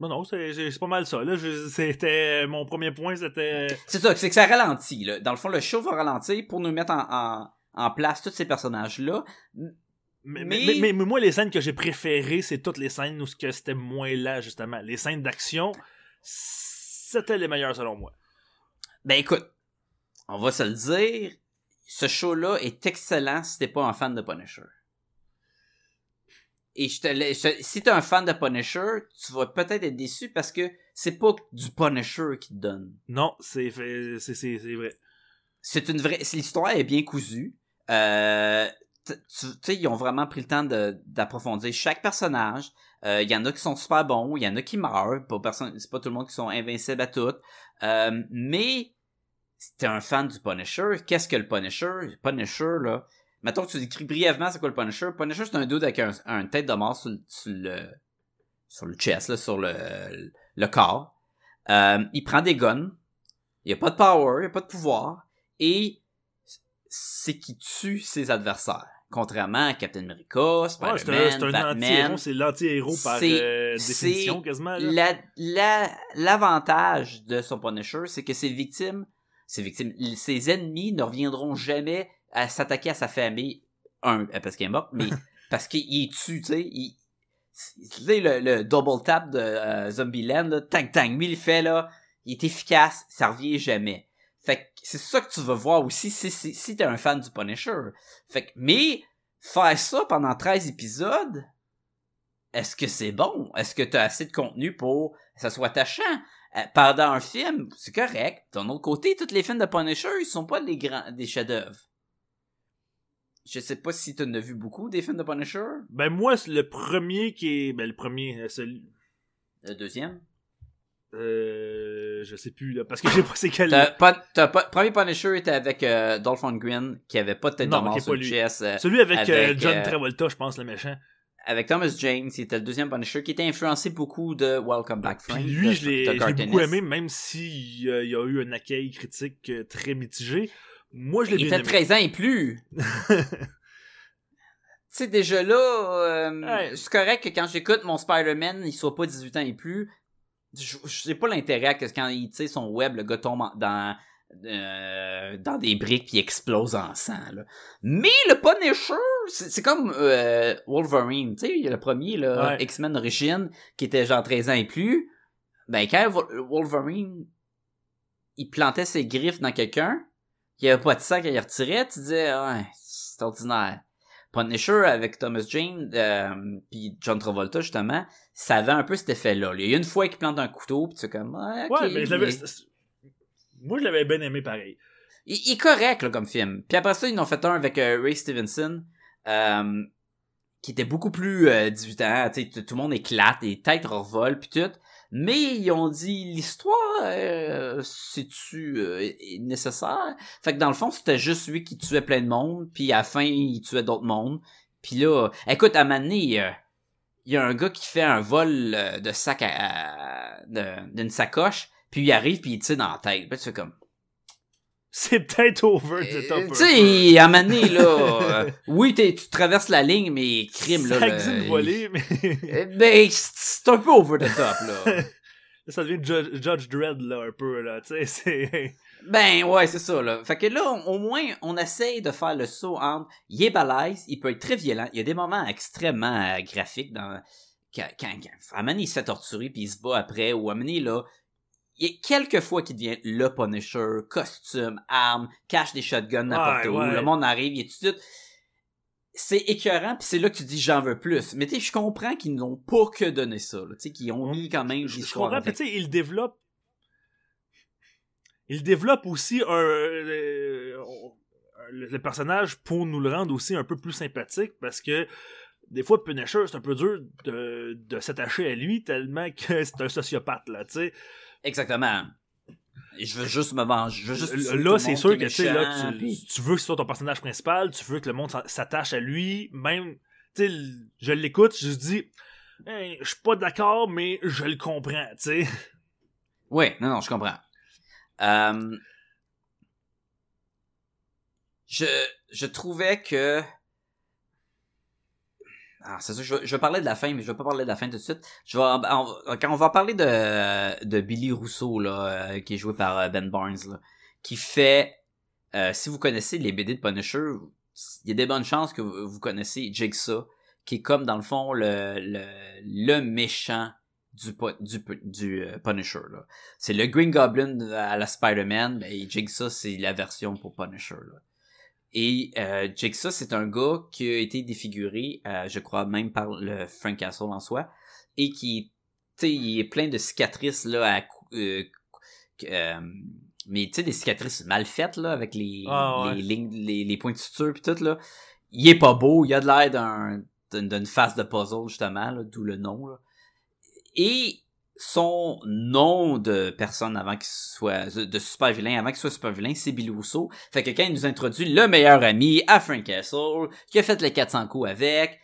Non, non, c'est pas mal ça. Là, c'était mon premier point, c'était. C'est ça, c'est que ça ralentit, là. Dans le fond, le show va ralentir pour nous mettre en, en, en place tous ces personnages-là. Mais, Mais- mais, mais, moi, les scènes que j'ai préférées, c'est toutes les scènes où ce que c'était moins là, justement. Les scènes d'action, c'était les meilleures selon moi. Ben écoute, on va se le dire, ce show-là est excellent si t'es pas un fan de Punisher. Et je te laisse, je- si t'es un fan de Punisher, tu vas peut-être être déçu parce que c'est pas du Punisher qui te donne. Non, c'est vrai. C'est une vraie, l'histoire est bien cousue. Euh, tu sais, ils ont vraiment pris le temps d'approfondir chaque personnage. Euh, Il y en a qui sont super bons, il y en a qui meurent. Pas personne, c'est pas tout le monde qui sont invincibles à tout. Euh, mais si t'es un fan du Punisher, qu'est-ce que le Punisher? Le Punisher, là. Mettons que tu décris brièvement c'est quoi le Punisher. Punisher, c'est un dude avec un, un tête de mort sur, le- sur le sur le chest, là, sur le, le corps. Euh, il prend des guns. Il a pas de power, il a pas de pouvoir. Et c'est qui tue ses adversaires. Contrairement à Captain America, Ouais, Spider-Man, un Batman. anti-héros, c'est l'anti-héros par euh, définition quasiment. Là. La- la- L'avantage de son Punisher, c'est que ses victimes, ses victimes, ses ennemis ne reviendront jamais à s'attaquer à sa famille. Un, parce qu'il est mort, mais parce qu'il est tue, tu sais. Il, tu sais, le, le double tap de euh, Zombieland, là, tang tang, lui, il fait, là, il est efficace, ça revient jamais. Fait que c'est ça que tu vas voir aussi si, si, si t'es un fan du Punisher. Fait que, mais, faire ça pendant 13 épisodes, est-ce que c'est bon? Est-ce que t'as assez de contenu pour que ça soit attachant? Euh, pendant un film, c'est correct. D'un autre côté, tous les films de Punisher, ils sont pas des grands, des chefs-d'œuvre. Je sais pas si tu en as vu beaucoup des films de Punisher. Ben moi, c'est le premier qui est... Ben le premier, euh, celui... Le deuxième? Euh, je sais plus, là, parce que j'ai pas c'est quel... Pas, premier Punisher était avec euh, Dolph Lundgren, qui avait pas de tête de Non, mort sur pas le chest. euh, Celui avec, euh, John Travolta, je pense, le méchant. Avec Thomas James, qui était le deuxième Punisher, qui était influencé beaucoup de Welcome Back Puis Frank. lui, de- je l'ai beaucoup aimé, même s'il y a eu un accueil critique euh, très mitigé. Moi, je l'ai Il bien était aimé. 13 ans et plus. Tu sais, déjà là, euh, Ouais. c'est correct que quand j'écoute mon Spider-Man, il soit pas 18 ans et plus. Je sais pas l'intérêt que quand il tire son web, le gars tombe dans, euh, dans des briques puis explose en sang. Là. Mais le Punisher, c'est comme euh, Wolverine. Tu sais, il y a le premier, là, Ouais. X-Men Origin, qui était genre 13 ans et plus. Ben, quand Wol- Wolverine, il plantait ses griffes dans quelqu'un, il y avait pas de sang qu'il retirait, tu disais, ouais, c'est ordinaire. Punisher avec Thomas Jane euh, puis John Travolta justement, ça avait un peu cet effet-là. Il y a une fois qu'il plante un couteau, puis tu es comme ouais, ok, Ouais, mais mais- Moi, je l'avais bien aimé pareil. il, est correct là, comme film. Puis après ça, ils en ont fait un avec euh, Ray Stevenson, euh, qui était beaucoup plus euh, 18 ans. Tout le monde éclate, les têtes revolent, puis tout. Mais ils ont dit l'histoire, euh, c'est-tu euh, nécessaire? Fait que dans le fond, c'était juste lui qui tuait plein de monde, puis à la fin, il tuait d'autres mondes. Puis là, écoute, à donné, euh, il y a un gars qui fait un vol de sac à, d'une sacoche, puis il arrive, puis il tire dans la tête. Puis tu fais comme... C'est peut-être over the top. Euh, un Tu sais, à un moment donné, là, euh, oui, t'es- tu traverses la ligne, mais crime, là. Ça existe mais... Euh, Ben, c'est un peu over the top, là. ça devient Judge, Judge Dredd, là, un peu, là, tu sais, c'est... ben, ouais, c'est ça, là. Fait que là, on- au moins, on essaye de faire le saut entre, il est balèze, il peut être très violent, il y a des moments extrêmement euh, graphiques dans, quand, quand, quand- à un moment donné, il se fait torturer puis il se bat après, ou à un moment là, il y a quelques fois qu'il devient le Punisher, costume, arme, cache des shotguns n'importe Ouais, où, ouais. le monde arrive, il est tout de suite... C'est écœurant, puis c'est là que tu dis j'en veux plus. Mais tu sais, je comprends qu'ils n'ont pas que donné ça, tu sais, qu'ils ont mis quand même Je, comprends, tu sais, il développe... Il développe aussi un... euh, le, le personnage pour nous le rendre aussi un peu plus sympathique, parce que des fois, Punisher, c'est un peu dur de, de s'attacher à lui, tellement que c'est un sociopathe, là, tu sais. Exactement. Je veux juste me venger. Je veux juste tuer tout Là, c'est sûr que tu sais, là, méchant, tu, puis- tu veux que ce soit ton personnage principal, tu veux que le monde s'attache à lui, même, tu sais, je l'écoute, je dis, Hey, je suis pas d'accord, mais je le comprends, tu sais. Oui, non, non, je comprends. Euh, je, je trouvais que... ah, c'est ça, je je vais parler de la fin, mais je vais pas parler de la fin tout de suite. Je vais, on quand on va parler de, de Billy Rousseau, là, euh, qui est joué par euh, Ben Barnes, là, qui fait, euh, si vous connaissez les BD de Punisher, il y a des bonnes chances que vous, connaissez Jigsaw, qui est comme, dans le fond, le, le, le méchant du, du, du euh, Punisher. C'est le Green Goblin à la Spider-Man, mais Jigsaw, c'est la version pour Punisher, là. Et euh, Jigsaw, c'est un gars qui a été défiguré, euh, je crois même par le Frank Castle en soi, et qui, il est plein de cicatrices là, à, euh, euh, mais tu sais des cicatrices mal faites là, avec les Ah, ouais. les lignes, les, les points de suture puis tout là. Il est pas beau, il a de l'air d'un d'une d'une face de puzzle justement, là, d'où le nom. Là. Et son nom de personne avant qu'il soit de super vilain, avant qu'il soit super vilain, c'est Billy Rousseau. Fait que quand il nous introduit le meilleur ami à Frank Castle, qui a fait les 400 coups avec,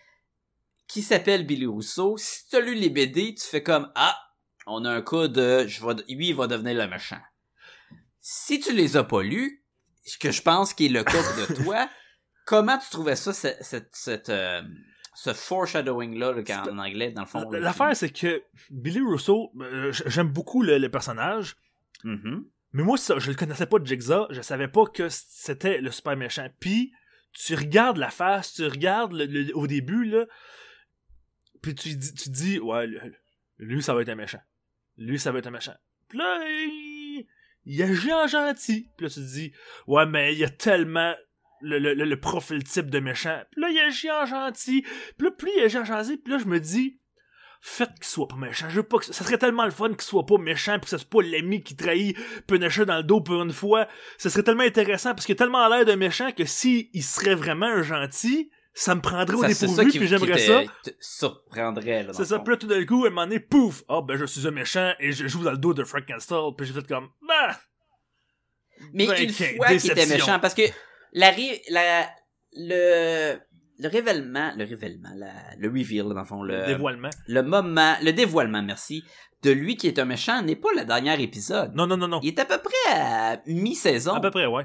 qui s'appelle Billy Rousseau, si tu as lu les BD, tu fais comme ah, on a un cas de je vais, lui il va devenir le méchant. Si tu les as pas lus, ce que je pense qui est le cas de toi, comment tu trouvais ça cette, cette, cette, euh, ce foreshadowing là, en anglais dans le fond L'affaire, c'est que Billy Russo, euh, j'aime beaucoup le, le personnage, Mhm. mais moi, ça, je le connaissais pas de Jigsaw, je savais pas que c'était le super méchant. Puis, tu regardes la face, tu regardes le- le- au début, là, puis tu, dis- tu dis, ouais, le- lui, ça va être un méchant. Lui, ça va être un méchant. Puis là, il, il en gentil. Puis là, tu te dis, ouais, mais il y a tellement le, le, le- le profil type de méchant. Puis là, il agit en gentil. Puis là, plus il agit en gentil, puis là, je me dis, faites qu'il soit pas méchant. Je veux pas que ça serait tellement le fun qu'il soit pas méchant, puis que ce soit pas l'ami qui trahit Punisher dans le dos pour une fois. Ce serait tellement intéressant parce qu'il a tellement l'air d'un méchant que si il serait vraiment un gentil, ça me prendrait au dépourvu, qui, puis j'aimerais qui ça. te, surprendrait C'est ça, puis là, tout d'un coup, à un moment donné, pouf! Ah, ben, je suis un méchant et je joue dans le dos de Frank Castle, puis j'ai fait comme, bah! Mais Ben, une fois qu'il était méchant, parce que la, la le le révèlement, le révèlement, la- le reveal dans le fond, le Dévoilement. le moment, le dévoilement, merci, de lui qui est un méchant n'est pas le dernier épisode. Non, non, non, non. Il est à peu près à mi-saison. À peu près, ouais.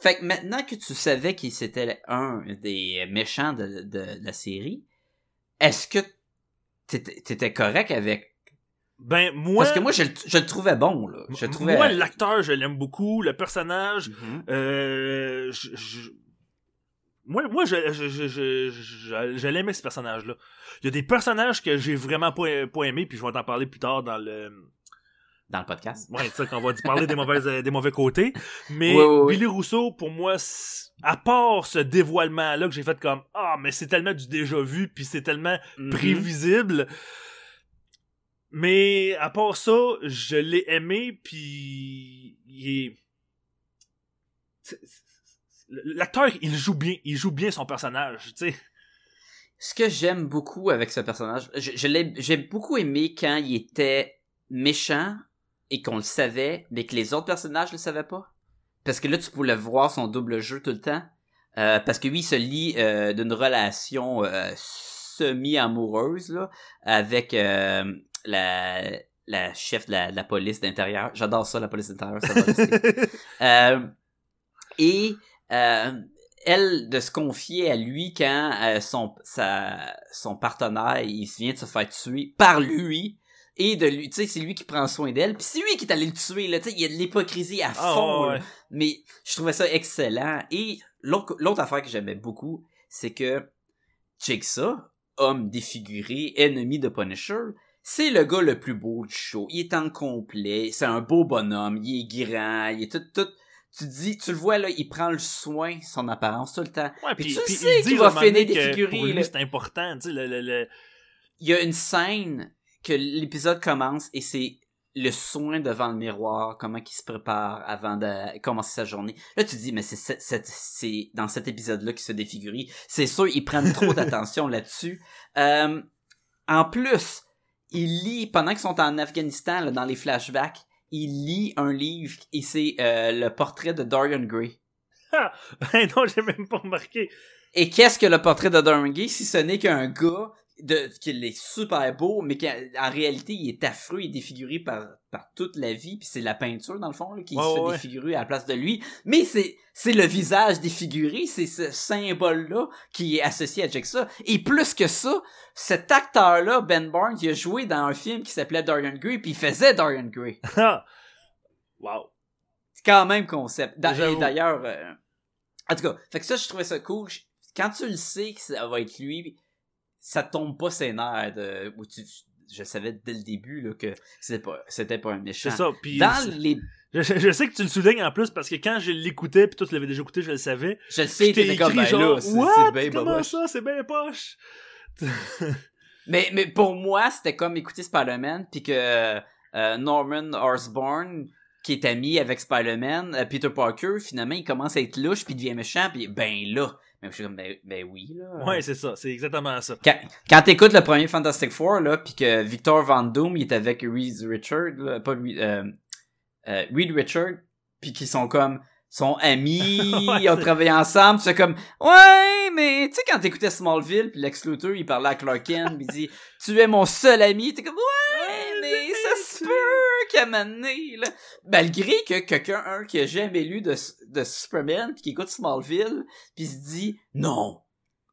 Fait que maintenant que tu savais qu'il c'était un des méchants de, de la série, est-ce que t'étais t'étais correct avec Ben, moi. Parce que moi je, le- je le trouvais bon là. Je trouvais Moi, l'acteur, je l'aime beaucoup. Le personnage, Mhm. euh, je, je- Moi, moi je, je, je, je, je- je l'aimais, ce personnage-là. Il y a des personnages que j'ai vraiment pas, pas aimé, puis je vais t'en parler plus tard dans le... dans le podcast. Ouais, tu sais, qu'on va parler des, mauvaises, des mauvais côtés. Mais. Billy Rousseau, pour moi, c'est- à part ce dévoilement-là que j'ai fait comme « Ah, mais c'est tellement du déjà-vu, puis c'est tellement Mhm. prévisible. » Mais à part ça, je l'ai aimé, puis il est... L'acteur, il joue bien, il joue bien son personnage, tu sais. Ce que j'aime beaucoup avec ce personnage, je, j'ai beaucoup aimé quand il était méchant et qu'on le savait, mais que les autres personnages le savaient pas. Parce que là, tu pouvais voir son double jeu tout le temps. Euh, parce que lui, il se lie euh, d'une relation euh, semi-amoureuse là, avec la, la chef de la, de la police d'intérieur. J'adore ça, la police d'intérieur. Ça va rester. Euh, et euh, elle de se confier à lui quand euh, son sa, son partenaire il vient de se faire tuer par lui et de lui tu sais c'est lui qui prend soin d'elle puis c'est lui qui est allé le tuer là tu sais il y a de l'hypocrisie à Ah, fond ouais, mais je trouvais ça excellent et l'autre affaire que j'aimais beaucoup c'est que Jigsaw homme défiguré ennemi de Punisher c'est le gars le plus beau du show. Il est en complet. C'est un beau bonhomme. Il est grand. Il est tout, tout. Tu dis, tu le vois là, il prend le soin, son apparence tout le temps. Ouais, Puis tu puis sais il qu'il va finir lui, là. c'est important, tu sais, le, le, le- Il y a une scène que l'épisode commence et c'est le soin devant le miroir, comment il se prépare avant de commencer sa journée. Là, tu te dis, mais c'est dans cet épisode-là qu'il se défigurit. C'est sûr, ils prennent trop d'attention là-dessus. Euh, en plus, il lit, pendant qu'ils sont en Afghanistan, là, dans les flashbacks, il lit un livre et c'est euh, le portrait de Dorian Gray. non, j'ai même pas remarqué. Et qu'est-ce que le portrait de Dorian Gray si ce n'est qu'un gars de qu'il est super beau, mais qu'en en réalité, il est affreux, il est défiguré par, par toute la vie, puis c'est la peinture, dans le fond, là, qui se fait ouais. défigurer à la place de lui. Mais c'est, c'est le visage défiguré, c'est ce symbole-là qui est associé avec ça. Et plus que ça, cet acteur-là, Ben Barnes, il a joué dans un film qui s'appelait Dorian Gray, puis il faisait Dorian Gray. wow. C'est quand même concept. D'ailleurs, euh, en tout cas, fait que ça, je trouvais ça cool. Quand tu le sais que ça va être lui, ça tombe pas ses nerfs. De, où tu- je savais dès le début là, que c'était pas, c'était pas un méchant. C'est ça. Puis Dans les, je, sais que tu le soulignes en plus parce que quand je l'écoutais, puis toi tu l'avais déjà écouté, je le savais. je le sais, t'étais comme ben genre, là, c'est, bien Comment boboche. ça? C'est bien poche. Mais, mais pour moi, c'était comme écouter Spider-Man, puis que euh, Norman Osborn, qui est ami avec Spider-Man, euh, Peter Parker, finalement, il commence à être louche, puis devient méchant, puis ben là. Mais je suis comme, ben, ben oui, là. Ouais, c'est ça. C'est exactement ça. Quand, quand t'écoutes le premier Fantastic Four, là, pis que Victor Van Doom, il est avec Reed Richard, là, pas Reed, euh, euh, Reed Richard, puis qu'ils sont comme, sont amis, Ouais, ils ont travaillé ensemble, c'est comme, ouais, mais tu sais, quand t'écoutais Smallville, puis Lex Luthor, il parlait à Clark Kent, pis il dit, tu es mon seul ami, t'es comme, ouais, mais ça se peut qu'à là, malgré que quelqu'un, un, qui a jamais lu de, de Superman, pis qui écoute Smallville, pis se dit, non,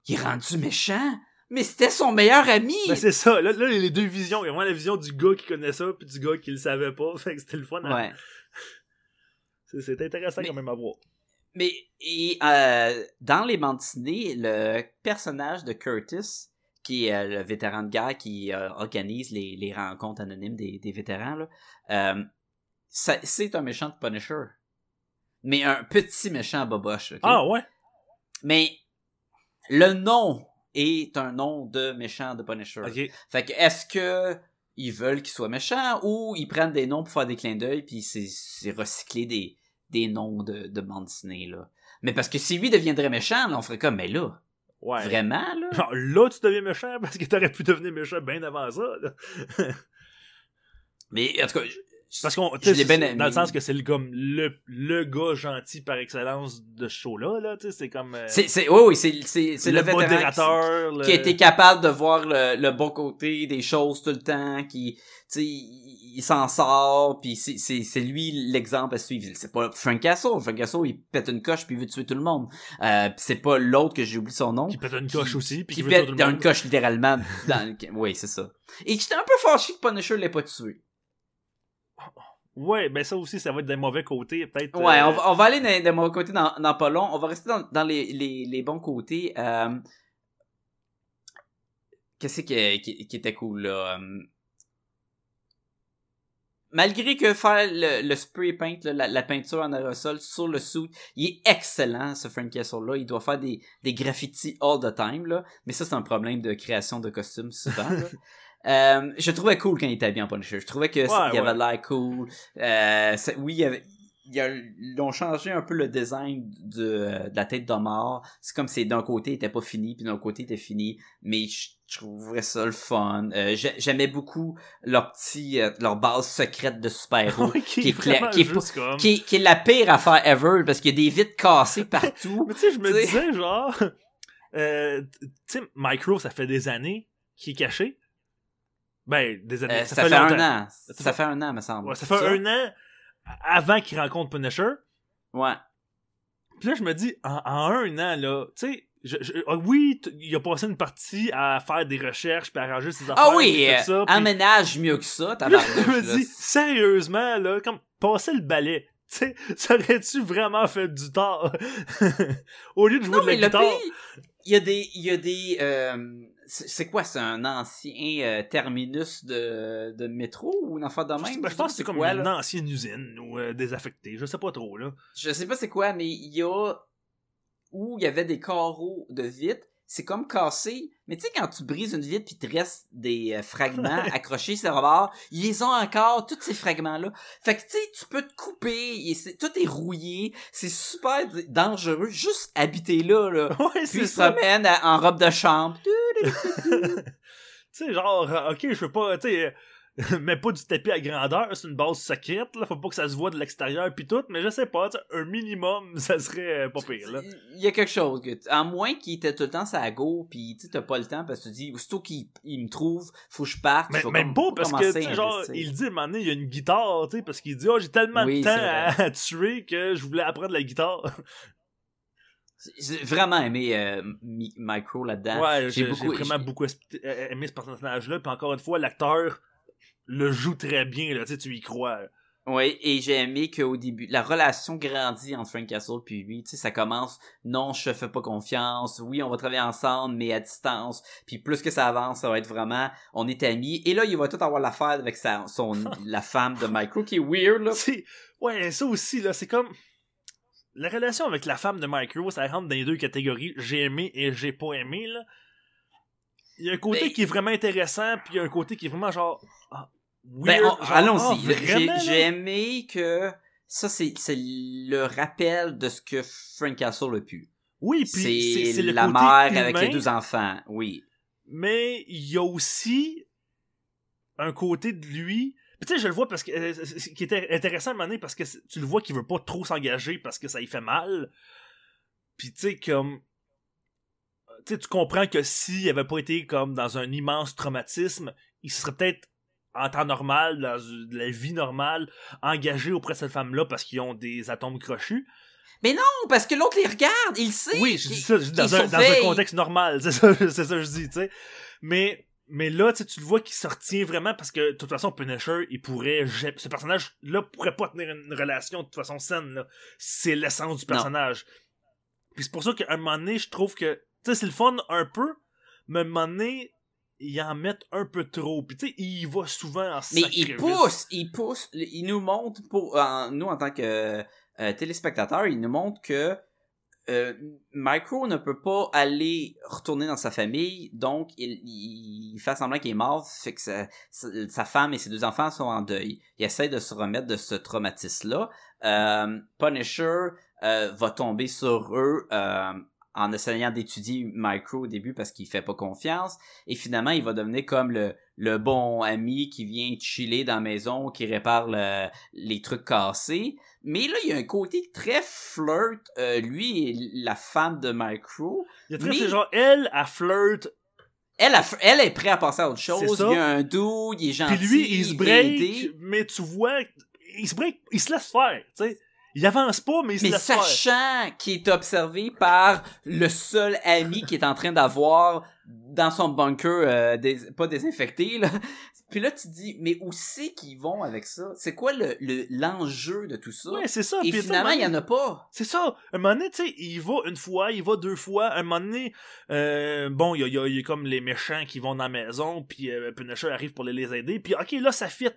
il est rendu méchant, mais c'était son meilleur ami. Ben, c'est ça. Là, là, les deux visions. Il y a vraiment la vision du gars qui connaît ça, puis du gars qui le savait pas. Fait que c'était le fun. ouais. C'est- C'est intéressant Mais- quand même à voir. Mais et, euh, dans les bandes dessinées, le personnage de Curtis, qui est euh, le vétéran de guerre qui euh, organise les, les rencontres anonymes des, des vétérans, euh, c'est un méchant de Punisher. Mais un petit méchant boboche. Ah ouais? Mais le nom est un nom de méchant de Punisher. Fait que est-ce que ils veulent qu'il soit méchant ou ils prennent des noms pour faire des clins d'œil puis c'est c'est recycler des des noms de de bande dessinée là? Mais parce que si lui deviendrait méchant, là, on ferait comme mais là, Ouais. vraiment là? Genre là, tu deviens méchant parce que t'aurais pu devenir méchant bien avant ça. là. Mais en tout cas, je- Parce qu'on, dans le sens que c'est le, comme le, le gars gentil par excellence de ce show-là, là, tu sais, c'est comme, euh, c'est c'est oui oui, c'est c'est c'est le, le, vétéran qui- modérateur, le- qui a été capable de voir le, le bon côté des choses tout le temps, qui, tu sais, il, il s'en sort, puis c'est, c'est, c'est lui l'exemple à suivre. C'est pas Frank Castle. Frank Castle, il pète une coche puis il veut tuer tout le monde. Euh, c'est pas l'autre que j'ai oublié son nom. qui pète une qui- coche aussi, puis qui qui veut pète dans une coche littéralement. Dans, oui, c'est ça. Et j'étais un peu fâché que Punisher l'ait pas tué. Ouais, ben ça aussi, ça va être des mauvais côtés, peut-être. Ouais, euh, on, va, on va aller dans, dans mon côté dans, dans pas long. On va rester dans, dans les, les, les bons côtés. Euh, Qu'est-ce qui, qui, qui était cool là? euh, Malgré que faire le, le spray paint, là, la, la peinture en aérosol sur le suit, il est excellent ce Frank Castle-là. Il doit faire des, des graffitis all the time, là. Mais ça, c'est un problème de création de costumes souvent. là. Euh, je trouvais cool quand il était habillé en Punisher. Je trouvais que Ouais, il avait ouais. l'air cool. Euh, oui, il y avait, il y a- ils ont changé un peu le design de, de la tête d'Omar. C'est comme si d'un côté il était pas fini, puis d'un côté il était fini. Mais je, trouverais ça le fun. Euh, j'ai- J'aimais beaucoup leur petit, leur base secrète de super-héros. qui, qui est qui qui, la pire affaire ever parce qu'il y a des vitres cassées partout. Mais tu sais, je me disais, genre, euh, tu sais, Micro, ça fait des années qu'il est caché. Ben, des années. Euh, ça, ça, fait, fait, un an. Ça fait un an, me semble. Ouais, ça fait un an avant qu'il rencontre Punisher. Ouais. Puis là, je me dis, en, en un an, là, tu sais, je, je- ah oui, il a passé une partie à faire des recherches puis à arranger ses affaires. Ah oui, puis euh, tout ça, puis- emménage mieux que ça, tabarnouche. je me dis, sérieusement, là, comme passer le balai, tu sais, ça aurait-tu vraiment fait du tort? Au lieu de jouer Non, de la mais le guitare. il y a des, il y a des, euh, c'est quoi, c'est un ancien euh, terminus de, de métro ou une affaire de même? Je pense que c'est comme quoi, une là? ancienne usine ou euh, désaffectée, je sais pas trop, là. Je sais pas c'est quoi, mais il y a où il y avait des carreaux de vitre. C'est comme cassé. Mais tu sais, quand tu brises une vitre puis te reste des euh, fragments accrochés sur le rebord, ils les ont encore, tous ces fragments-là. Fait que tu sais, tu peux te couper, tout est rouillé, c'est super dangereux, juste habiter là, là. Ouais, Puis c'est il se ça. promène à- en robe de chambre. Tu sais, genre, euh, ok, je veux pas, tu sais, mais pas du tapis à grandeur, c'est une base secrète, là, faut pas que ça se voit de l'extérieur puis tout, mais je sais pas, un minimum, ça serait euh, pas pire, là. Il y a quelque chose. Que, à moins qu'il était tout le temps sa go, pis tu t'as pas le temps parce que tu dis, aussitôt qu'il il me trouve, faut que je parte. Mais même pas parce que, à genre, il dit à un moment donné, il y a une guitare, tu sais, parce qu'il dit, oh, j'ai tellement Oui, de temps à, à tuer que je voulais apprendre la guitare. J'ai vraiment aimé euh, Mi- Micro là-dedans. ouais, j'ai beaucoup- vraiment beaucoup aimé ce personnage-là, puis encore une fois, l'acteur le joue très bien, là, tu sais, tu y crois. Oui, et j'ai aimé qu'au début, la relation grandit entre Frank Castle puis lui. Tu sais, ça commence, non, je te fais pas confiance. Oui, on va travailler ensemble, mais à distance. Puis plus que ça avance, ça va être vraiment, on est amis. Et là, il va tout avoir l'affaire avec sa, son, la femme de Micro qui est weird, là. C'est- ouais, ça aussi, là, c'est comme. La relation avec la femme de Micro, ça rentre dans les deux catégories. J'ai aimé et j'ai pas aimé, là. Il y a un côté Mais- qui est vraiment intéressant, puis il y a un côté qui est vraiment genre. ah, Ben, genre, allons-y. ah, J'ai aimé que ça, c'est c'est le rappel de ce que Frank Castle a pu. Oui, puis c'est c'est C'est le la côté mère avec humain, les deux enfants, oui. Mais il y a aussi un côté de lui. Tu sais, je le vois parce que. euh, c'est- c'est- qui était intéressant à un moment donné parce que tu le vois qu'il veut pas trop s'engager parce que ça lui fait mal. Puis tu sais, comme. Tu comprends que s'il avait pas été comme dans un immense traumatisme, il serait peut-être en temps normal, dans la vie normale, engagé auprès de cette femme-là parce qu'ils ont des atomes crochus. Non, parce que l'autre les regarde, il sait. Oui, je dis ça, je dis dans, un, dans un contexte normal, c'est ça, c'est ça que je dis, tu sais. Mais, mais là, tu le vois qu'il se retient vraiment parce que, de toute façon, Punisher, il pourrait, ce personnage-là pourrait pas tenir une relation de toute façon saine. C'est l'essence du Non. personnage. Puis c'est pour ça qu'à un moment donné, je trouve que, tu sais, c'est le fun un peu, mais à un moment donné, ils en mettent un peu trop. Puis tu sais, il va souvent en Mais il pousse, il pousse, il nous montre pour en- nous en tant que euh, téléspectateurs, il nous montre que euh, Micro ne peut pas aller retourner dans sa famille, donc il, il fait semblant qu'il est mort, fait que sa, femme et ses deux enfants sont en deuil. Il essaie de se remettre de ce traumatisme-là. Euh, Punisher va tomber sur eux en essayant d'étudier Micro au début parce qu'il fait pas confiance. Et finalement, il va devenir comme le, le bon ami qui vient chiller dans la maison, qui répare le- les trucs cassés. Mais là, il y a un côté très flirt, euh, lui et la femme de Micro. Il y a très, Mais- c'est genre, elle, elle flirte, Elle, a- elle est prête à passer à autre chose. Il y a un doux, il est gentil. Puis lui, il se vient break, mais tu vois, il se break, il se laisse faire, tu sais. Il avance pas, mais il Mais sachant qu'il est observé par le seul ami qui est en train d'avoir dans son bunker, euh, dés- pas désinfecté, là. Puis là, tu te dis, mais où c'est qu'ils vont avec ça? C'est quoi le, le- l'enjeu de tout ça? Ouais, c'est ça. Et puis, finalement, il y en a pas. C'est ça. Un moment donné, tu sais, il va une fois, il va deux fois. Un moment donné, euh, bon, il y a, y a- y a comme les méchants qui vont dans la maison, puis euh, Punisher arrive pour les, les aider, puis ok, là, ça fit.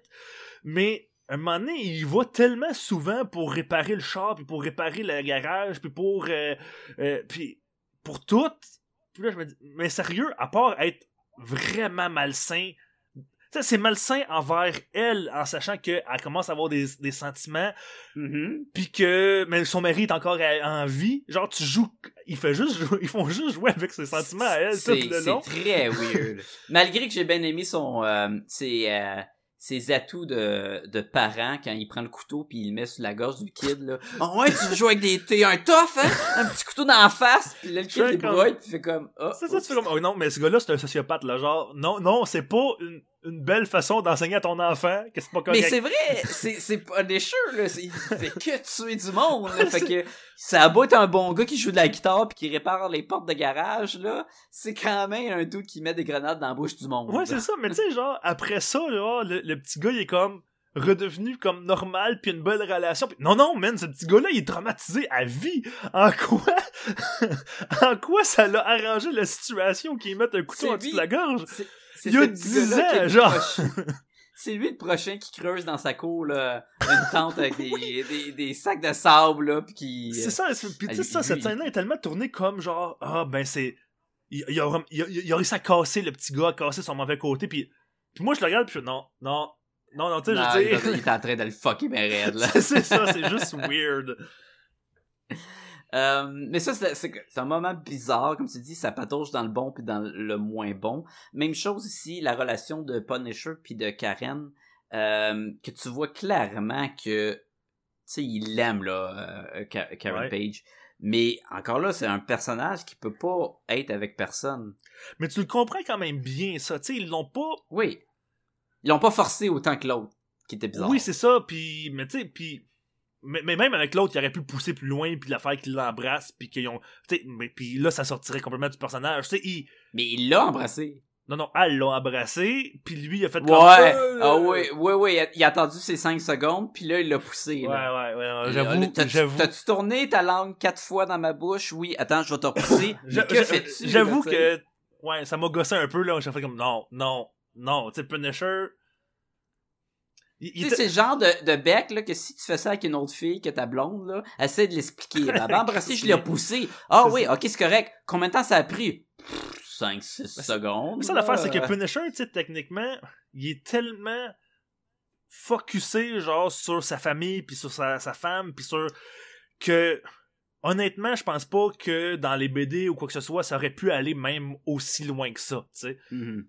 Mais un moment donné, il va tellement souvent pour réparer le char, puis pour réparer le garage, puis pour... euh, euh, puis pour tout. Puis là, je me dis, mais sérieux, à part être vraiment malsain, c'est malsain envers elle, en sachant qu'elle commence à avoir des, des sentiments, Mhm. puis que mais son mari est encore en vie genre tu joues il fait juste jouer, ils font juste jouer avec ses sentiments à elle tout C'est le c'est long très weird. Malgré que j'ai bien aimé son euh, ses, euh, ses atouts de, de parent quand il prend le couteau puis il le met sur la gorge du kid là. Oh ouais, tu jouer avec des t'es un tough hein, un petit couteau dans la face puis là le kid débrouille puis il fait comme oh, c'est ça tu fais comme oh non mais ce gars-là c'est un sociopathe là genre non non c'est pas une, une belle façon d'enseigner à ton enfant que c'est pas correct. Mais c'est vrai, c'est c'est pas des là, c'est- il fait que tuer du monde là, fait que ça a beau être un bon gars qui joue de la guitare puis qui répare les portes de garage là, c'est quand même un doute qui met des grenades dans la bouche du monde. ouais c'est ça. Mais tu sais genre après ça là le, le petit gars il est comme redevenu comme normal puis une belle relation Puis non non man ce petit gars là il est traumatisé à vie. En quoi en quoi ça l'a arrangé la situation qu'il mette un couteau en dessous de la gorge? C'est- Il y a ce petit 10 gars-là qui est ans, genre. C'est lui le prochain qui creuse dans sa cour là, une tente avec des, des, des sacs de sable là, puis qui. C'est ça, c'est- puis tu sais, ça, cette scène-là est tellement tournée comme genre, ah ben c'est. Il, il, a, il, a, il a réussi à casser le petit gars, à casser son mauvais côté, puis, puis moi je le regarde, puis je non, non, non, non, tu sais, je dire. il est en train de le fucker ben raide là. c'est ça, c'est juste weird. Euh, mais ça, c'est un moment bizarre, comme tu dis, ça patauge dans le bon puis dans le moins bon. Même chose ici, la relation de Punisher puis de Karen, euh, que tu vois clairement que, tu sais, il l'aime, là, euh, Ka- Karen Ouais. Page. Mais encore là, c'est un personnage qui peut pas être avec personne. Mais tu le comprends quand même bien, ça. Tu sais, ils l'ont pas. Oui. Ils l'ont pas forcé autant que l'autre, qui était bizarre. Oui, c'est ça, puis. Mais tu sais, puis. Mais, mais même avec l'autre, il aurait pu le pousser plus loin, puis la faire qu'il l'embrasse, puis qu'ils ont. Tu sais, mais puis là, ça sortirait complètement du personnage. Tu sais, il. Mais il l'a embrassé. Non, non, elle l'a embrassé, puis lui, il a fait comme. Ouais. Euh, Ah oui, oui, oui. Il a, il a attendu ses 5 secondes, puis là, il l'a poussé. Ouais, là. ouais, ouais. J'avoue, là, t'as-tu- j'avoue. T'as-tu tourné ta langue quatre fois dans ma bouche? Oui. Attends, je vais te repousser. Que fais-tu? J'avoue que. Ouais, ça m'a gossé un peu, là. J'ai fait comme. Non, non, non. Tu sais, Punisher. Tu sais, c'est le genre de, de bec, là, que si tu fais ça avec une autre fille que ta blonde, là, essaie de l'expliquer. Elle m'a embrassé, je l'ai poussé. Ah oui, ok, c'est correct. Combien de temps ça a pris? 5-6 secondes. Mais ça, l'affaire, c'est que. Punisher, tu sais, techniquement, il est tellement focusé, genre, sur sa famille, puis sur sa, sa femme, puis sur. que. Honnêtement, je pense pas que dans les BD ou quoi que ce soit, ça aurait pu aller même aussi loin que ça, tu sais. Mhm.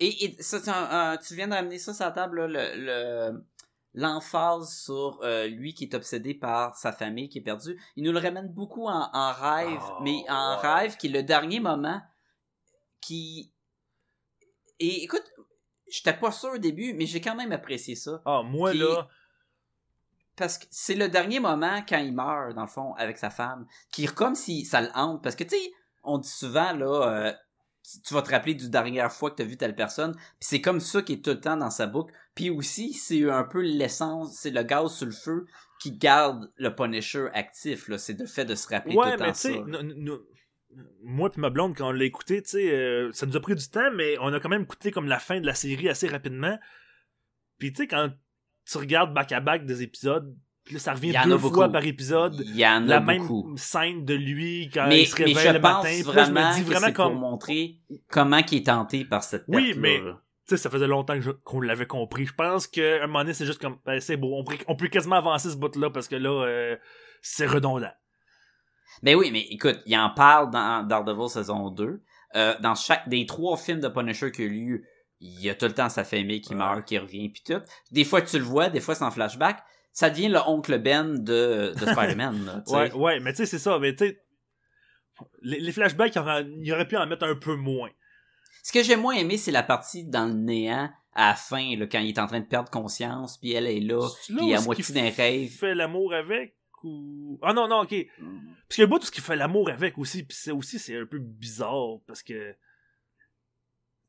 Et, et ça, c'est un- un- tu viens de ramener ça sur la table, là, le, le- l'emphase sur euh, lui qui est obsédé par sa famille qui est perdue. Il nous le ramène beaucoup en, en rêve, Oh, mais en rêve qui est le dernier moment qui... Et écoute, j'étais pas sûr au début, mais j'ai quand même apprécié ça. Ah, moi, là. Parce que c'est le dernier moment quand il meurt, dans le fond, avec sa femme, qui est comme si ça le hante. Parce que, tu sais, on dit souvent, là, euh, tu- vas te rappeler du dernière fois que tu as vu telle personne. Puis c'est comme ça qui est tout le temps dans sa boucle. Puis aussi, c'est un peu l'essence, c'est le gaz sur le feu qui garde le Punisher actif. là. C'est le fait de se rappeler tout le temps ça. moi puis ma blonde, quand on l'a écouté, tu sais, euh, ça nous a pris du temps, mais on a quand même écouté comme la fin de la série assez rapidement. Puis tu sais, quand tu regardes back-à-back des épisodes, puis là, ça revient deux fois beaucoup. par épisode. Il y en a La beaucoup. même scène de lui quand mais, il se mais réveille je le pense matin. Puis là, je vraiment, me dis que vraiment pour montrer comment il est tenté par cette Oui, mais-. Tu sais, ça faisait longtemps qu'on l'avait compris. Je pense qu'à un moment donné, c'est juste comme... ben, c'est beau, on, peut quasiment avancer ce bout-là parce que là, euh, c'est redondant. Ben oui, mais écoute, il en parle dans Daredevil saison 2. Euh, dans chaque des trois films de Punisher qu'il y a eu, il y a tout le temps sa famille qui meurt, qui revient, puis tout. Des fois tu le vois, des fois c'est en flashback. Ça devient le oncle Ben de, de Spider-Man. Ouais, ouais, mais tu sais, c'est ça. Mais tu sais, les, les flashbacks, il aurait- il aurait pu en mettre un peu moins. Ce que j'ai moins aimé, c'est la partie dans le néant à la fin, là, quand il est en train de perdre conscience, puis elle est là, C'est puis à moitié d'un rêve. Il fait l'amour avec ou? Ah non, non, ok. Parce qu'il y a le bout tout ce qu'il fait l'amour avec aussi, puis ça aussi, c'est un peu bizarre parce que.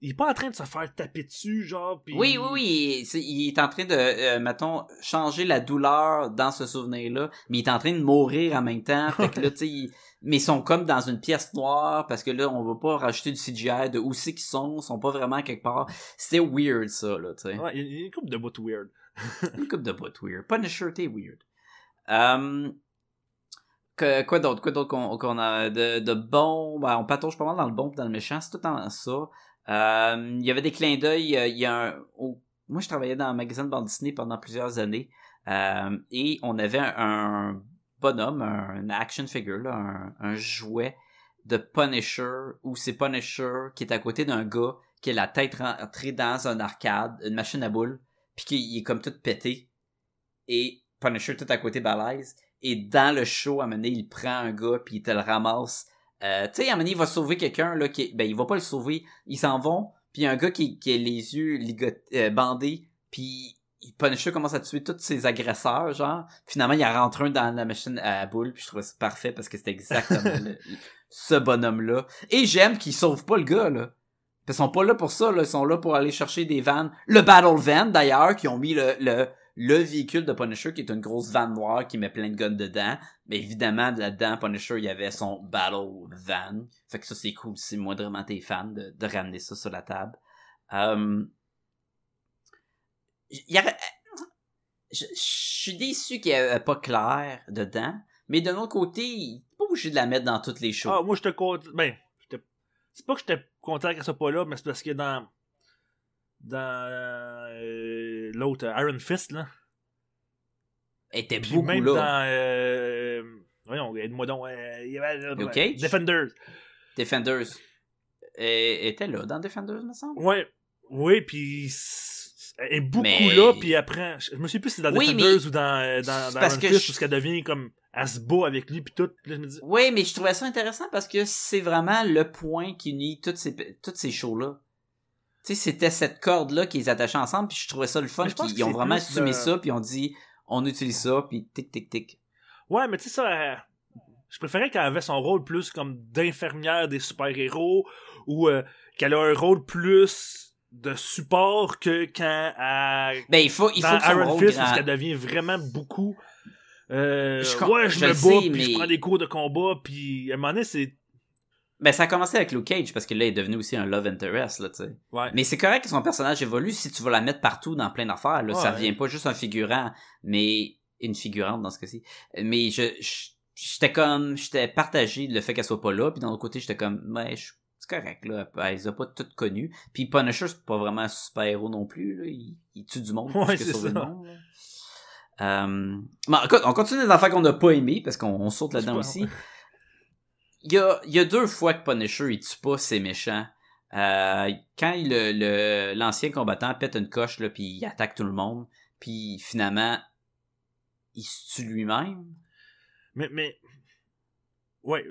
Il est pas en train de se faire taper dessus, genre, puis. Oui, oui, oui. il est en train de, euh, mettons, changer la douleur dans ce souvenir-là, mais il est en train de mourir en même temps. Fait que là, tu sais, il- mais ils sont comme dans une pièce noire parce que là, on va pas rajouter du CGI de où c'est qu'ils sont, ils sont pas vraiment quelque part. C'est weird, ça, là, tu sais. Ouais, il y a une couple de bouts weird. Une coupe de bout weird. Punisher, t'es weird. Euh, que- quoi d'autre? Quoi d'autre qu'on a de, de bon? Ben, on patauge pas mal dans le bon pis dans le méchant. C'est tout temps ça. Euh, Il y avait des clins d'œil. euh, Il y a un... Moi, je travaillais dans un magasin de bande dessinée pendant plusieurs années. euh, et on avait un, bonhomme, un action figure, un, jouet de Punisher, où c'est Punisher qui est à côté d'un gars qui a la tête rentrée dans un arcade, une machine à boules, puis qu'il est comme tout pété. Et Punisher tout à côté balèze. Et dans le show, à donné, il prend un gars, puis il te le ramasse. Euh, tu sais, à un moment donné, il va sauver quelqu'un, là, qui est- ben, il va pas le sauver. Ils s'en vont, puis il y a un gars qui, qui a les yeux ligot- euh, bandés, puis Punisher commence à tuer tous ses agresseurs, genre. Finalement, il en rentre un dans la machine à boules, puis je trouvais ça parfait parce que c'était exactement le- ce bonhomme-là. Et j'aime qu'il sauve pas le gars, là. Ils sont pas là pour ça, là. Ils sont là pour aller chercher des vannes. Le Battle Van, d'ailleurs, qui ont mis le, le, le véhicule de Punisher, qui est une grosse vanne noire qui met plein de guns dedans. Mais évidemment, là-dedans, Punisher, il y avait son Battle Van. Fait que ça, c'est cool si moi, vraiment, t'es fan de, de ramener ça sur la table. Euh, il y aurait- je, je suis déçu qu'il n'y avait pas clair dedans. Mais d'un autre côté, il pas obligé de la mettre dans toutes les shows. Ah, moi, j'étais content. Ben, j'étais- c'est pas que j'étais content qu'elle soit pas là, mais c'est parce que dans. Dans. euh, L'autre, Iron Fist, là. Elle était Puis beaucoup même là. dans. euh, Voyons, aide-moi donc. euh, il y avait, euh, Cage? Defenders. Defenders. Et, était là dans Defenders, me semble? Ouais. Oui, puis elle est beaucoup Mais- là, puis après, je me souviens plus si c'est dans Oui, Defenders mais- ou dans, euh, dans, dans parce Iron que Fist, je- qu'elle devient comme, elle se bat avec lui, puis tout. Puis là, je me dis, Oui, mais je trouvais ça intéressant parce que c'est vraiment le point qui unit toutes ces, toutes ces shows-là. Tu sais, c'était cette corde-là qui les attachait ensemble, puis je trouvais ça le fun. Qu'ils que ont vraiment assumé de- ça, puis on dit, on utilise ça, puis tic, tic, tic. Ouais, mais tu sais, ça. euh, je préférais qu'elle avait son rôle plus comme d'infirmière des super-héros ou euh, qu'elle a un rôle plus de support que quand elle. Ben, il faut, il faut que Iron Fist, grand- parce qu'elle devient vraiment beaucoup. Euh, Je ouais, je, je me le bats, puis je prends des cours de combat, puis à un moment donné, c'est. Ben, ça a commencé avec Luke Cage, parce que là, il est devenu aussi un love interest, là, tu sais. Ouais. Mais c'est correct que son personnage évolue si tu vas la mettre partout dans plein d'affaires, là. Ça Ouais. vient pas juste un figurant, mais une figurante dans ce cas-ci. Mais je, j'étais comme, j'étais partagé le fait qu'elle soit pas là, puis d'un autre côté, j'étais comme, ouais, je- c'est correct, là. Elle les a pas toutes connues. Puis Punisher, c'est pas vraiment un super-héros non plus, là. Il, il tue du monde Ouais, c'est ça. monde. Euh, bon, écoute, on continue les affaires qu'on n'a pas aimées, parce qu'on on saute là-dedans aussi. Il y a, y a deux fois que Punisher, il tue pas ses méchants. Euh, quand il- le, le- l'ancien combattant pète une coche, là, puis il attaque tout le monde, puis finalement, il se tue lui-même. Mais, mais. Ouais.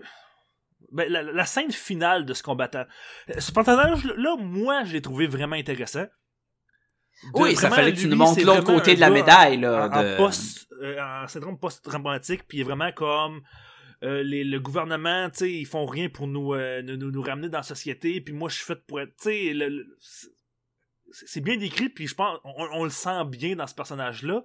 Ben, la, la scène finale de ce combattant. Ce personnage-là, moi, je l'ai trouvé vraiment intéressant. De- oui, ça fallait que tu nous montres l'autre côté de la médaille, là. en, en de- post, euh, en syndrome post-traumatique, puis vraiment comme euh, les, le gouvernement, tu sais, ils font rien pour nous, euh, nous, nous, ramener dans la société, puis moi je suis fait pour être, tu sais, le- le- c'est- bien décrit, puis je pense, on, on le sent bien dans ce personnage-là,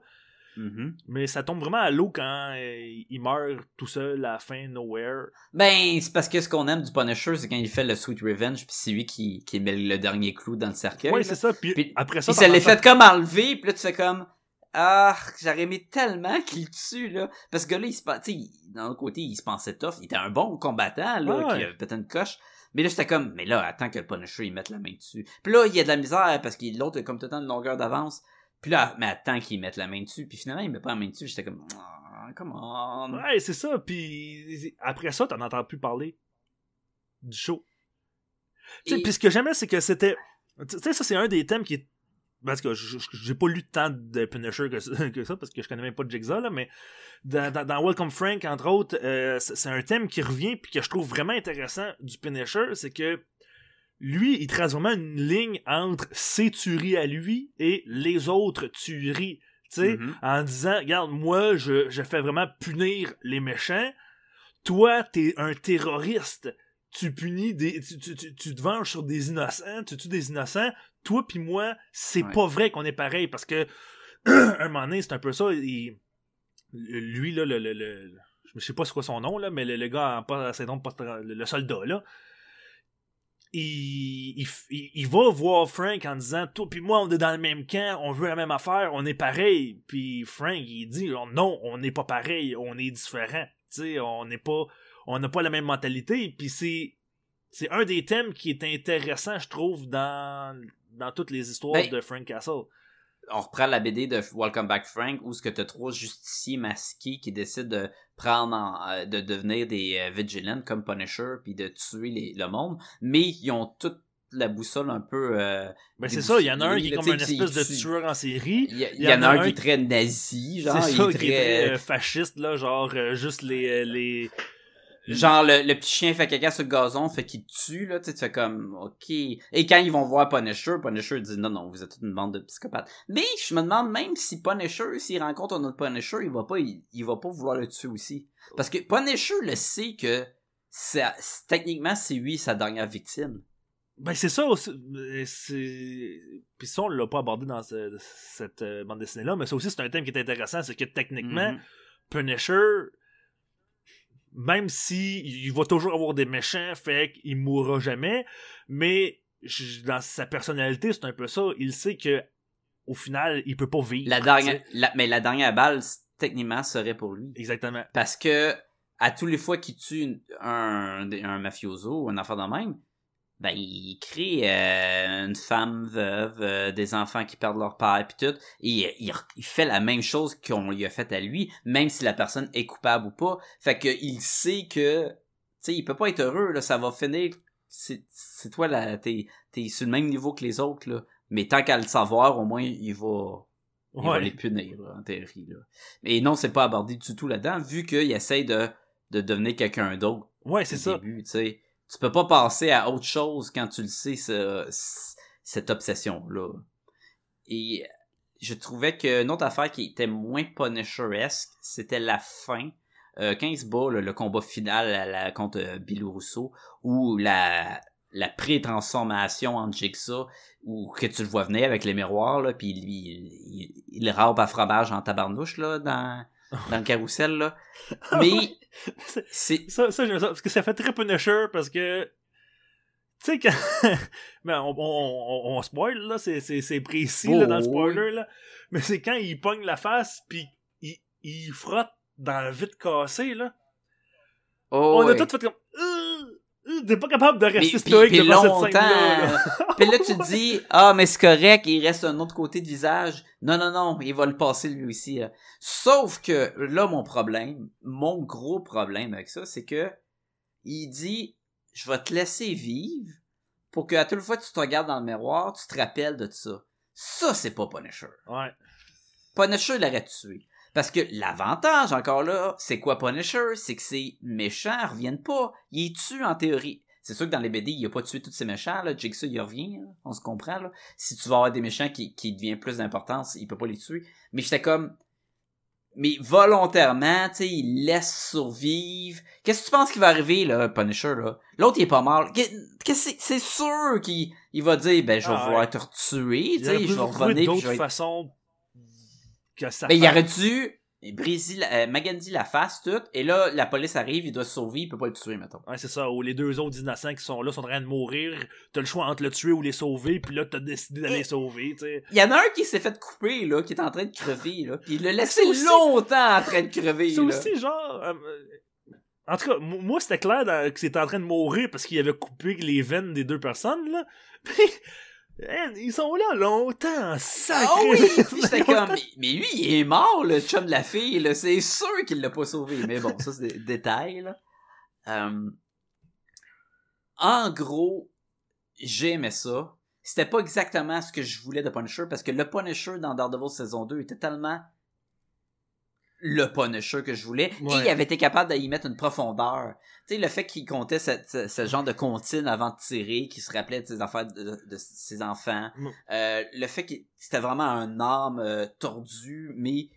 Mhm. mais ça tombe vraiment à l'eau quand euh, il meurt tout seul à la fin, nowhere. Ben, c'est parce que ce qu'on aime du Punisher, c'est quand il fait le Sweet Revenge, puis c'est lui qui, qui met le dernier clou dans le cercueil. Là. c'est ça, puis, Puis- après ça, Puis ça l'est fait comme enlever, puis là tu fais comme ah, j'aurais aimé tellement qu'il tue là parce que là il se pa- tu sais, il- d'un côté, il se pensait tough, il était un bon combattant là Ouais. qui avait peut-être une coche. Mais là j'étais comme mais là attends que le Punisher il mette la main dessus. Puis là il y a de la misère parce que l'autre a comme tout le temps une longueur d'avance. Puis là mais attends qu'il mette la main dessus, puis finalement il met pas la main dessus, j'étais comme ah, come on. Ouais, c'est ça, puis après ça, t'en entends plus parler du show. Tu sais, Et- puis ce que j'aimais, c'est que c'était. Tu sais, ça, c'est un des thèmes qui est. Parce que je- je- j'ai pas lu tant de Punisher que ça, que ça, parce que je connais même pas Jigsaw, là, mais dans, dans- dans Welcome Frank, entre autres, euh, c'est un thème qui revient, puis que je trouve vraiment intéressant du Punisher, c'est que lui, il trace vraiment une ligne entre ses tueries à lui et les autres tueries. Tu sais, Mhm. en disant, regarde, moi, je, je fais vraiment punir les méchants. Toi, t'es un terroriste. Tu punis des, tu, tu, tu, tu te venges sur des innocents, tu tues des innocents. Toi puis moi, c'est Ouais. pas vrai qu'on est pareil parce que, un moment donné, c'est un peu ça. il- lui, là, le, le, le- je sais pas c'est quoi son nom, là, mais le, le gars en pas, syndrome post- le, le soldat, là, il, il, va voir Frank en disant Toi puis moi, on est dans le même camp, on veut la même affaire, on est pareil. Puis Frank, il dit Non, on n'est pas pareil, on est différent. Tu sais, on n'est pas. On n'a pas la même mentalité. Puis c'est. C'est un des thèmes qui est intéressant, je trouve, dans, dans toutes les histoires Ben, de Frank Castle. on reprend la BD de Welcome Back Frank où ce que t'as trois justiciers masqués qui décident de prendre en- euh, de devenir des euh, vigilants comme Punisher puis de tuer les- le monde mais ils ont toute la boussole un peu euh, Ben c'est ça, il y en a un qui est comme une espèce de tu- tueur en série. il y, il en a un qui est très nazi genre C'est il ça, est qui est très très euh, fasciste, là, genre euh, juste les, les, Genre, le, le petit chien fait caca sur le gazon, fait qu'il tue, là, tu fais comme, ok. Et quand ils vont voir Punisher, Punisher dit, non, non, vous êtes une bande de psychopathes. Mais, je me demande même si Punisher, s'il rencontre un autre Punisher, il va pas, il, il va pas vouloir le tuer aussi. Parce que Punisher le sait que, ça, techniquement, c'est lui sa dernière victime. Ben c'est ça aussi. euh. Puis ça, on l'a pas abordé dans ce- cette euh, bande dessinée-là, mais ça aussi, c'est un thème qui est intéressant, c'est que techniquement, Mhm. Punisher, même si il va toujours avoir des méchants, fait qu'il mourra jamais, mais dans sa personnalité, c'est un peu ça. Il sait que au final, il peut pas vivre. La dernière, la- mais la dernière balle, techniquement, serait pour lui. Exactement. Parce que, à tous les fois qu'il tue une- un, un mafioso ou un enfant de même, ben il crée euh, une femme veuve, euh, des enfants qui perdent leur père puis tout, et il, il fait la même chose qu'on lui a fait à lui, même si la personne est coupable ou pas. Fait que il sait que tu sais, il peut pas être heureux là, ça va finir c'est toi là, t'es t'es sur le même niveau que les autres là, mais tant qu'à le savoir, au moins il va il va les punir là, en théorie là. Mais non, c'est pas abordé du tout là-dedans vu qu'il essaye de de devenir quelqu'un d'autre Ouais, c'est ça. début, tu sais. Tu peux pas passer à autre chose quand tu le sais, ce- cette obsession-là. Et je trouvais qu'une autre affaire qui était moins Punisher-esque, c'était la fin. Euh, quand le combat final à la- contre euh, Rousseau, ou la, la pré-transformation en Jigsaw, où que tu le vois venir avec les miroirs, là, puis lui, il, il, il rampe à fromage en tabarnouche, là, dans, dans le carrousel, là. Mais, C'est-. Ça, ça, j'aime ça, parce que ça fait très Punisher, parce que, tu sais, quand, ben, on, on, on, on spoil, là, c'est, c'est, c'est précis, là, dans le Oh, spoiler, là, mais c'est quand il pogne la face, puis il, il frotte dans le vide cassé, là, Oh, on a ouais. tout fait comme, t'es pas capable de Mais- rester puis- stoïque puis devant longtemps, cette scène-là, là. Puis là, tu te dis, ah, mais c'est correct, il reste un autre côté de visage. Non, non, non, il va le passer lui aussi. là. Sauf que là, mon problème, mon gros problème avec ça, c'est que il dit, je vais te laisser vivre pour que à toute fois que tu te regardes dans le miroir, tu te rappelles de ça. Ça, c'est pas Punisher. Ouais. Punisher l'aurait tué. Parce que l'avantage, encore là, c'est quoi Punisher? C'est que ces méchants reviennent pas. Il est tue en théorie. C'est sûr que dans les BD, il a pas tué tous ces méchants, là. Jigsaw, il revient, là. On se comprend, là. Si tu vas avoir des méchants qui, qui deviennent plus d'importance, il peut pas les tuer. Mais j'étais comme, mais volontairement, tu sais, il laisse survivre. Qu'est-ce que tu penses qui va arriver, là, Punisher, là? L'autre, il est pas mort. Qu'est- Qu'est-ce que c'est sûr qu'il il va dire, ben, je vais Ah, vouloir te retuer, tu sais, je vais revenir, je d'autres vais façons que ça ben, il aurait dû briser la, euh, Magandhi la face toute, et là, la police arrive, il doit se sauver, il peut pas le tuer, mettons. Ouais, c'est ça. Ou les deux autres innocents qui sont là sont en train de mourir. T'as le choix entre le tuer ou les sauver, puis là, t'as décidé d'aller Et- les sauver, tu sais. Il y en a un qui s'est fait couper, là, qui est en train de crever, là, pis il l'a laissé aussi- longtemps en train de crever, C'est aussi genre. euh, euh, en tout cas, moi, c'était clair que c'était en train de mourir parce qu'il avait coupé les veines des deux personnes, là. Ils sont là longtemps, sacré. Ah oui! Puis j'étais comme, mais, mais lui, il est mort, le chum de la fille, là. C'est sûr qu'il l'a pas sauvé. Mais bon, ça, c'est des détails, là. Euh, en gros, j'aimais ça. C'était pas exactement ce que je voulais de Punisher, parce que le Punisher dans Daredevil saison 2 était tellement le Punisher que je voulais, et Ouais. il avait été capable d'y mettre une profondeur. Tu sais, le fait qu'il comptait ce, ce- ce genre de comptine avant de tirer, qu'il se rappelait de ses affaires de, de ses enfants, Mm. euh, le fait que c'était vraiment un âme euh, tordu, mais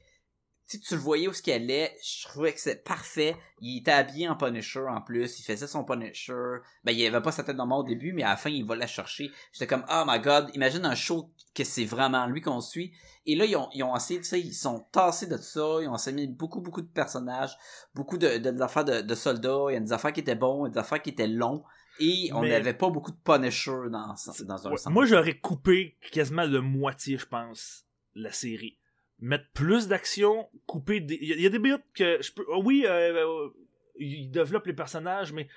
sais, tu le voyais où ce qu'il allait, je trouvais que c'est parfait. Il était habillé en Punisher en plus, il faisait son Punisher. Ben, il avait pas sa tête dans le au début, mais à la fin, il va la chercher. J'étais comme, oh my god, imagine un show que c'est vraiment lui qu'on suit. Et là, ils ont, ils ont essayé, tu sais, ils sont tassés de ça, ils ont essayé beaucoup, beaucoup de personnages, beaucoup de, de, des affaires de, de soldats, il y a des affaires qui étaient bons, des affaires qui étaient longs, et on n'avait pas beaucoup de Punisher dans, dans un Ouais, sens. moi, j'aurais coupé quasiment de moitié, je pense, la série. Mettre plus d'action, couper des. Il y, a- il y a des bits que je peux. ah oui, euh, euh, ils développent les personnages, mais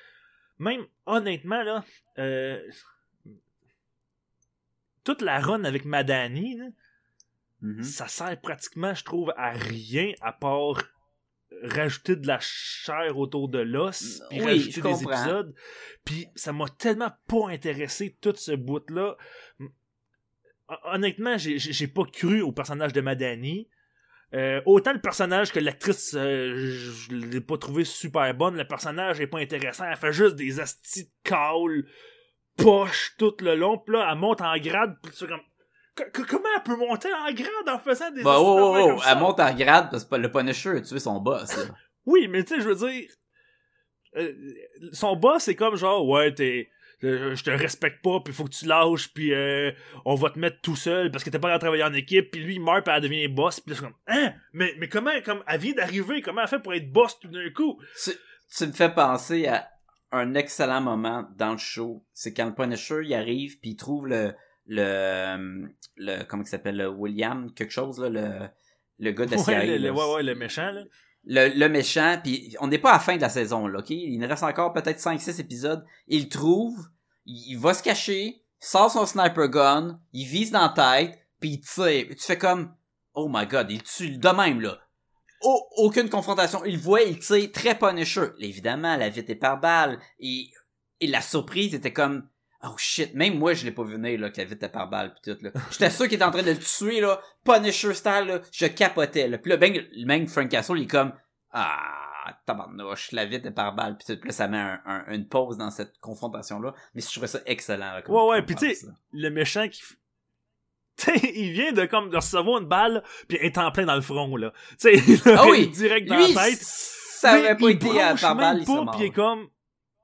même honnêtement, là. euh, toute la run avec Madani, là, Mhm. ça sert pratiquement, je trouve, à rien à part rajouter de la chair autour de l'os, puis Oui, rajouter des épisodes. Puis ça m'a tellement pas intéressé tout ce bout-là. Hon- Honnêtement, j'ai- pas cru au personnage de Madani. Euh, autant le personnage que l'actrice, euh, je je l'ai pas trouvé super bonne. Le personnage est pas intéressant. Elle fait juste des astis de poche tout le long. Puis là, elle monte en grade. Puis tu comme. Co- co- comment elle peut monter en grade en faisant des Bah, oh, oh, comme oh, ça? elle monte en grade parce que le Punisher a tué son boss. Oui, mais tu sais, je veux dire. euh, son boss, c'est comme genre, ouais, t'es. Euh, je te respecte pas, puis faut que tu lâches, puis euh, on va te mettre tout seul parce que t'es pas à travailler en équipe, puis lui il meurt, puis elle devient boss, puis là, comme, hein, mais, mais comment, comme, elle vient d'arriver, comment elle fait pour être boss tout d'un coup? tu, tu me fais penser à un excellent moment dans le show. C'est quand le Punisher il arrive puis il trouve le le le comment il s'appelle le William quelque chose là le le gars de la CIA, Ouais, le, là. le- ouais, ouais, le méchant, là. Le, méchant, puis on n'est pas à la fin de la saison, là, OK? Il nous reste encore peut-être 5-6 épisodes. Il trouve, il, va se cacher, sort son sniper gun, il vise dans la tête, puis il tire. Tu fais comme, oh my god, il tue de même, là. Au- aucune confrontation. Il voit, il tire très Punisher. Évidemment, la vie était par balle. Et, et la surprise était comme, oh shit, même moi, je l'ai pas vu venir, là, que la vie était par balle, pis tout, là. J'étais sûr qu'il était en train de le tuer, là. Punisher style, là. Je capotais, là. Puis là, ben, même Frank Castle, il est comme, ah, tabarnouche, la vie était par balle, pis tout. Puis là, ça met un- un- une pause dans cette confrontation-là. Mais je trouvais ça excellent, là, comme- Ouais, ouais, puis tu là. le méchant qui. il vient de comme de recevoir une balle, puis est en plein dans le front, là. Tu sais, Ah oui! direct dans Lui, la tête. ça aurait pas été à par balle, il pas, mort. puis il est comme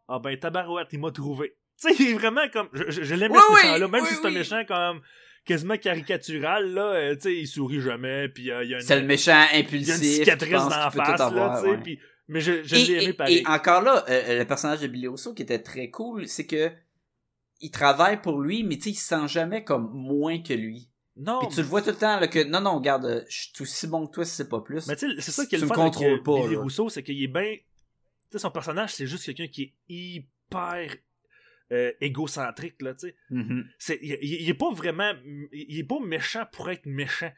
ah ben tabarouette, il m'a trouvé. Tu sais, il est vraiment comme je, je, je l'aime Oui, ce méchant-là, même oui, si c'est un méchant comme quasiment caricatural là, euh, tu sais, il sourit jamais, puis euh, il y a une, C'est le méchant il y a impulsif. une cicatrice dans la face tout avoir, là, tu sais, ouais. puis mais je, je l'ai aimé pareil. et encore là, euh, le personnage de Billy Osso qui était très cool, c'est que il travaille pour lui, mais tu sais, il se sent jamais comme moins que lui. non, Puis tu le vois tout le temps là, que non non, regarde, euh, je suis aussi bon que toi si c'est pas plus. mais tu sais, c'est ça qui est Tu le me fun avec contrôles euh, pas, Billy là. Rousseau, c'est qu'il est bien tu sais son personnage, c'est juste quelqu'un qui est hyper euh, égocentrique là, tu sais. Mhm. c'est il, il- il est pas vraiment il est pas méchant pour être méchant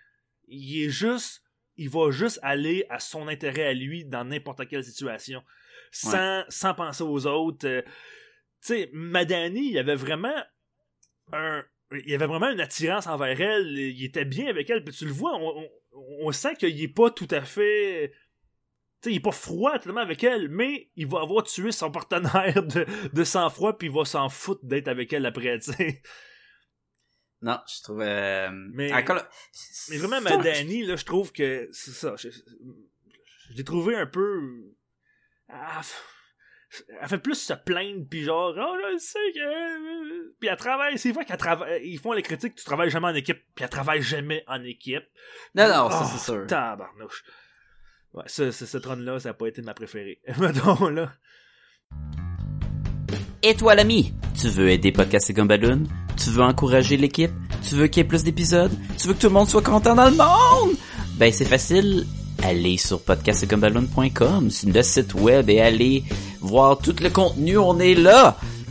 il est juste il va juste aller à son intérêt à lui dans n'importe quelle situation sans, sans penser aux autres Euh, tu sais Madani il avait vraiment un il avait vraiment une attirance envers elle il était bien avec elle puis tu le vois on, on- on sent qu'il est pas tout à fait tu sais, il est pas froid tellement avec elle, mais il va avoir tué son partenaire de, de sang-froid, puis il va s'en foutre d'être avec elle après, tu sais. Non, je trouvais euh, Mais- encore Mais vraiment, c'est- Madani, là, je trouve que c'est ça. Je, je l'ai trouvé un peu. Ah, elle fait plus se plaindre, puis genre, oh, je sais que. Puis elle travaille, c'est vrai qu'elle travaille. Ils font les critiques, tu travailles jamais en équipe, puis elle travaille jamais en équipe. Non non, ça Oh, c'est sûr. Tabarnouche. Ouais, ça, ça, cette run-là, ça n'a pas été ma préférée. Mettons, là. Et toi l'ami, tu veux aider Podcast et Gumballoon? Tu veux encourager l'équipe? Tu veux qu'il y ait plus d'épisodes? Tu veux que tout le monde soit content dans le monde? Ben c'est facile. Allez sur podcastgumballoon.com, sur le site web et allez voir tout le contenu, on est là!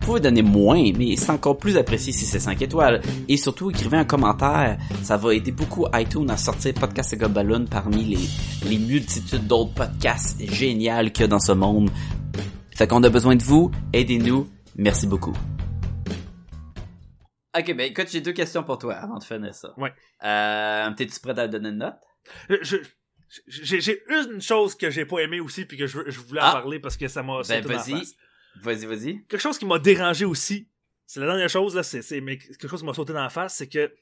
Vous pouvez donner moins, mais c'est encore plus apprécié si c'est 5 étoiles. Et surtout, écrivez un commentaire. Ça va aider beaucoup iTunes à sortir Podcast et Gobaloon parmi les, les multitudes d'autres podcasts géniaux qu'il y a dans ce monde. Fait qu'on a besoin de vous. Aidez-nous. Merci beaucoup. Ok, ben écoute, j'ai deux questions pour toi avant de finir ça. Ouais. Euh, T'es-tu prêt à donner une note? Je- je- J'ai j'ai une chose que j'ai pas aimé aussi, puis que je, je voulais en Ah. parler parce que ça m'a Ben vas-y. Vas-y, vas-y. quelque chose qui m'a dérangé aussi, c'est la dernière chose, là, c'est, c'est- mais quelque chose qui m'a sauté dans la face, c'est que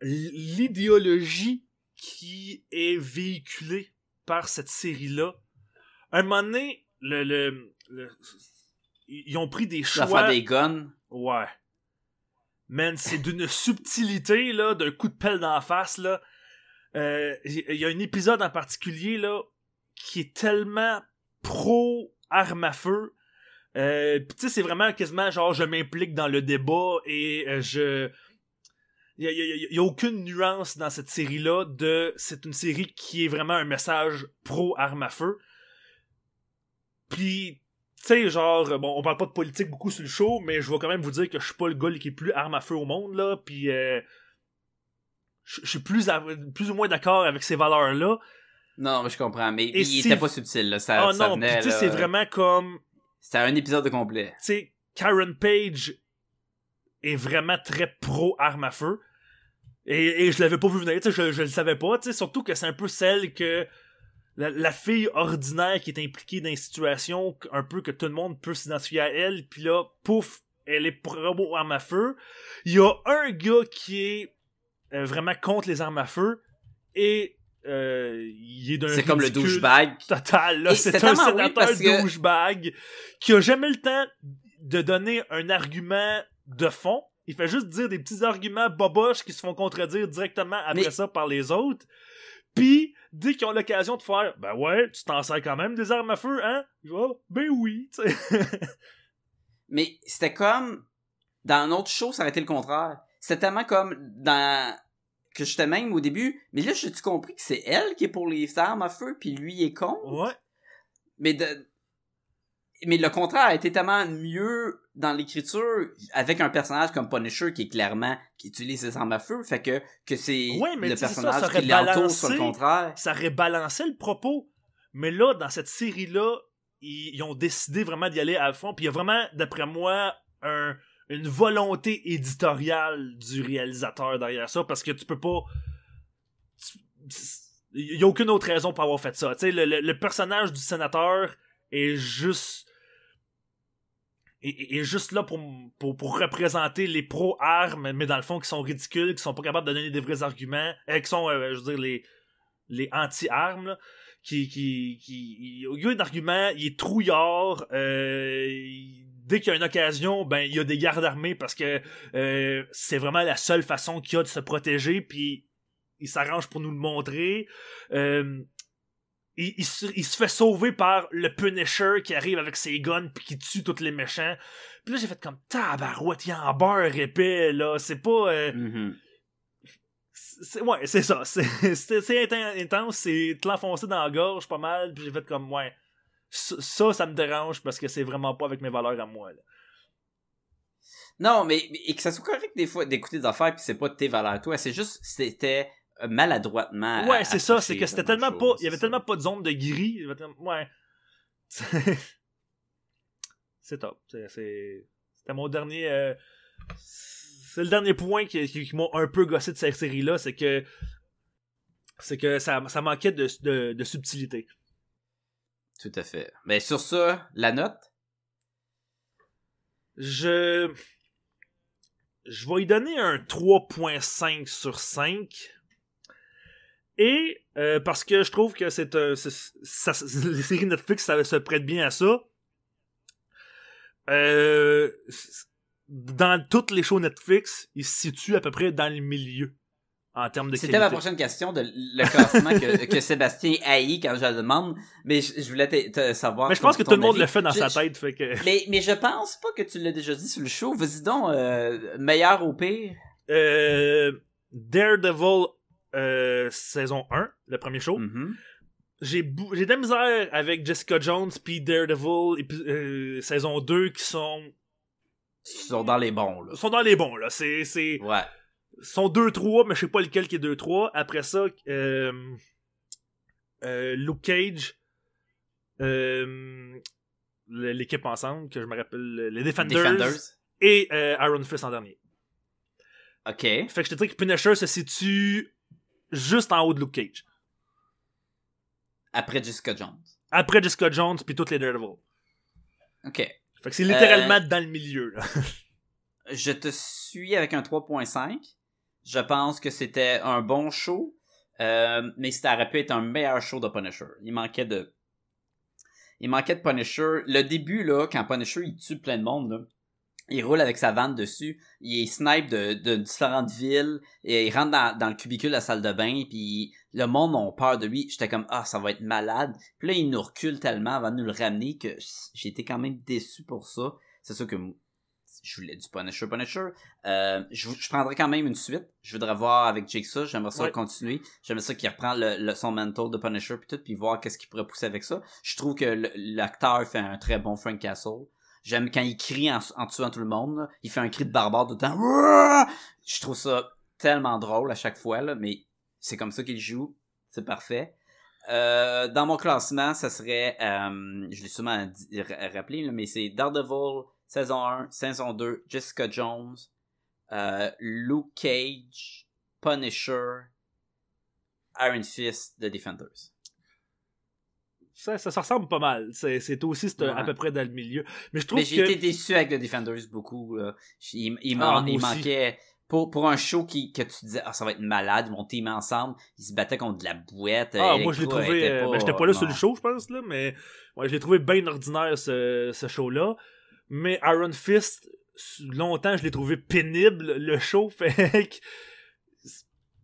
l'idéologie qui est véhiculée par cette série-là, à un moment donné, le, le- le- ils ont pris des choix. L'affaire des guns. Ouais. Man, c'est d'une subtilité, là, d'un coup de pelle dans la face, là. Euh, Il y a un épisode en particulier, là, qui est tellement pro arme à feu. Euh, pis tu sais, c'est vraiment quasiment genre je m'implique dans le débat et euh, je. Il y a, aucune nuance dans cette série-là de. C'est une série qui est vraiment un message pro arme à feu. Puis, tu sais, genre, bon, on parle pas de politique beaucoup sur le show, mais je vais quand même vous dire que je suis pas le gars qui est plus arme à feu au monde, là. Puis, euh, je suis plus ou moins d'accord avec ces valeurs-là. Non, mais je comprends, mais Et il si- était pas subtil, là. Ça, ça non, puis venait, tu sais, là. c'est vraiment comme. C'était un épisode de complet. tu sais, Karen Page est vraiment très pro arme à feu. Et, et je l'avais pas vu venir, tu sais, je, je le savais pas, tu sais, surtout que c'est un peu celle que la, la fille ordinaire qui est impliquée dans une situation un peu que tout le monde peut s'identifier à elle, puis là, pouf, elle est pro arme à feu. Il y a un gars qui est euh, vraiment contre les armes à feu et euh, il est d'un C'est comme le douchebag. total là c'est un sénateur que- douchebag qui a jamais le temps de donner un argument de fond il fait juste dire des petits arguments boboches qui se font contredire directement après Mais- ça par les autres puis dès qu'ils ont l'occasion de faire ben ouais tu t'en sers quand même des armes à feu hein? Ben oui tu sais. Mais c'était comme dans un autre show, ça aurait été le contraire. C'était tellement comme dans que j'étais même au début, mais là j'ai-tu compris que c'est elle qui est pour les armes à feu puis lui il est con ouais Mais de mais le contraire a été tellement mieux dans l'écriture avec un personnage comme Punisher qui est clairement qui utilise ses armes à feu, fait que que c'est Ouais, le ça, personnage ça aurait qui l'entoure sur le contraire. ça aurait balancé le propos. Mais là, dans cette série-là, ils, ils ont décidé vraiment d'y aller à fond. Puis il y a vraiment, d'après moi, un- une volonté éditoriale du réalisateur derrière ça. Parce que tu peux pas. Il y a aucune autre raison pour avoir fait ça. Le, le- personnage du sénateur est juste. juste là pour, pour, pour représenter les pro-armes, mais dans le fond, qui sont ridicules, qui sont pas capables de donner des vrais arguments, euh, qui sont, euh, je veux dire, les, les anti-armes, qui, qui, qui, au lieu d'arguments, il est trouillard, euh, il- dès qu'il y a une occasion, ben, il y a des gardes armés parce que euh, c'est vraiment la seule façon qu'il y a de se protéger, puis il s'arrange pour nous le montrer. Euh, il, il se, il se fait sauver par le Punisher qui arrive avec ses guns puis qui tue tous les méchants. Puis là, j'ai fait comme tabarouette, il y a en beurre épais, là. C'est pas. euh, Mhm. c'est- ouais, c'est ça. C'est c'est- c'est inten- intense, c'est te l'enfoncer dans la gorge pas mal. Puis j'ai fait comme, ouais. Ça, ça, me dérange parce que c'est vraiment pas avec mes valeurs à moi. Là. Non, mais et que ça soit correct des fois d'écouter des affaires puis c'est pas tes valeurs à toi, c'est juste c'était euh, maladroitement. Ouais, c'est ça. C'est que c'était tellement pas. Il y avait tellement pas de zone de gris. Ouais. c'est top. C'était mon dernier. euh, C'est le dernier point qui, qui, qui m'a un peu gossé de cette série-là. C'est que. C'est que ça, ça manquait de, de, de subtilité. Tout à fait. Mais sur ça, la note? Je. Je vais y donner un 3.5 sur 5. Et euh, parce que je trouve que c'est un. les séries Netflix, ça se prête bien à ça. Euh, dans toutes les shows Netflix, ils se situent à peu près dans le milieu en termes de C'était ma prochaine question de le classement que, que Sébastien haït quand je le demande, mais je, je voulais te, te savoir. Mais je pense ton- que tout le monde avis. le fait dans Je- sa tête, fait que. Mais, mais je pense pas que tu l'as déjà dit sur le show. Vas-y donc, euh, meilleur au pire? Euh, Daredevil euh, saison 1, le premier show. Mhm. j'ai de la misère avec Jessica Jones puis Daredevil saison 2 qui sont Ils sont dans les bons, là. sont dans les bons là c'est Ouais. Sont 2 3 mais je sais pas lequel qui est 2 3 après ça euh, euh, Luke Cage euh, l'équipe ensemble que je me rappelle les Defenders, Defenders. et Iron Fist en dernier Ok. fait que je te dirais que Punisher se situe juste en haut de Luke Cage Après Jessica Jones. après Jessica Jones puis toutes les Daredevil Ok. fait que c'est littéralement dans le milieu là. Je te suis avec un 3.5. Je pense que c'était un bon show, euh, mais ça aurait pu être un meilleur show de Punisher. Il manquait de... Il manquait de Punisher. Le début, là, quand Punisher, il tue plein de monde, là, il roule avec sa vanne dessus, il snipe de, différentes villes, et il rentre dans, le cubicule de la salle de bain, puis le monde a peur de lui. J'étais comme, ah, ça va être malade. Puis là, il nous recule tellement avant de nous le ramener que été quand même déçu pour ça. C'est sûr que je voulais du Punisher Punisher. Euh, je, je prendrais quand même une suite. Je voudrais voir avec Jigsaw. J'aimerais ça Ouais. continuer. J'aimerais ça qu'il reprend le, le- son mental de Punisher puis tout, puis voir qu'est-ce qu'il pourrait pousser avec ça. Je trouve que l'acteur fait un très bon Frank Castle. J'aime quand il crie en, en tuant tout le monde. là. Il fait un cri de barbare tout le temps. Je trouve ça tellement drôle à chaque fois, là, mais c'est comme ça qu'il joue. C'est parfait. Euh, dans mon classement, ça serait, euh, je l'ai sûrement rappelé, là, mais c'est Daredevil, saison 1, saison 2, Jessica Jones, euh, Luke Cage, Punisher, Iron Fist, The Defenders. Ça, ça, ça ressemble pas mal. C'est aussi à peu près dans le milieu. Mais je trouve Mais j'ai que... été déçu avec The Defenders beaucoup. Là. Il, il, Ah, il manquait. Pour, pour un show qui, que tu disais, ah, ça va être malade, ils vont teamer ensemble, ils se battaient contre de la bouette. Ah, moi je l'ai trouvé. euh, ben, j'étais pas là sur le show, je pense, là, mais ouais, je l'ai trouvé bien ordinaire ce, ce show-là. Mais Iron Fist, longtemps, je l'ai trouvé pénible, le show, fait.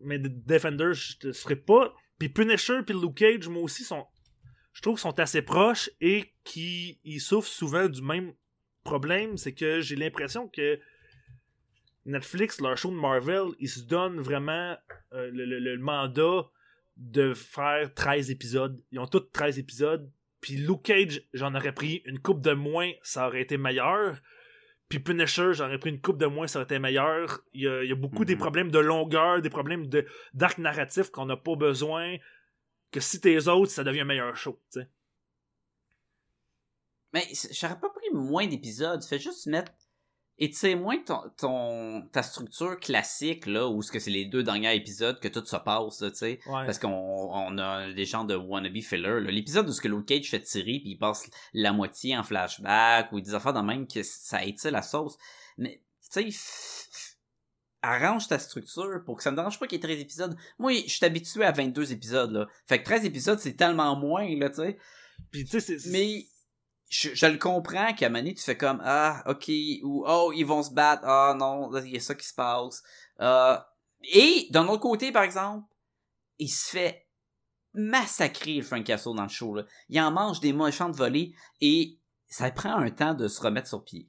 Mais The Defenders, je te ferai pas. Puis Punisher puis Luke Cage, moi aussi, sont. Je trouve sont assez proches et qu'ils ils souffrent souvent du même problème. C'est que j'ai l'impression que Netflix, leur show de Marvel, ils se donnent vraiment euh, le mandat de faire 13 épisodes. Ils ont tous 13 épisodes. Puis Luke Cage, j'en aurais pris une coupe de moins, ça aurait été meilleur. Puis Punisher, j'en aurais pris une coupe de moins, ça aurait été meilleur. Il y a, il y a beaucoup des Mhm. problèmes de longueur, des problèmes de d'arc narratif qu'on n'a pas besoin. Que si t'es autres, ça devient un meilleur show. tu sais. Mais j'aurais pas pris moins d'épisodes. Fais juste mettre. Et tu sais, moins ton, ton, ta structure classique, là, où ce que c'est les deux derniers épisodes que tout se passe, là, tu sais. Ouais. Parce qu'on on a des gens de wannabe filler. là. L'épisode où ce que Luke Cage fait tirer puis il passe la moitié en flashback ou des affaires de même que ça étire la sauce. Mais tu sais, arrange ta structure pour que ça me dérange pas qu'il y ait 13 épisodes. Moi, je suis habitué à 22 épisodes là. Fait que 13 épisodes c'est tellement moins là, tu sais. Puis tu sais, c'est- c'est- Mais je, je le comprends qu'à donné, tu fais comme ah ok ou oh ils vont se battre ah non il y a ça qui se passe. Euh, et d'un autre côté par exemple il se fait massacrer le Frank Castle dans le show il en mange des méchants de volée et ça prend un temps de se remettre sur pied.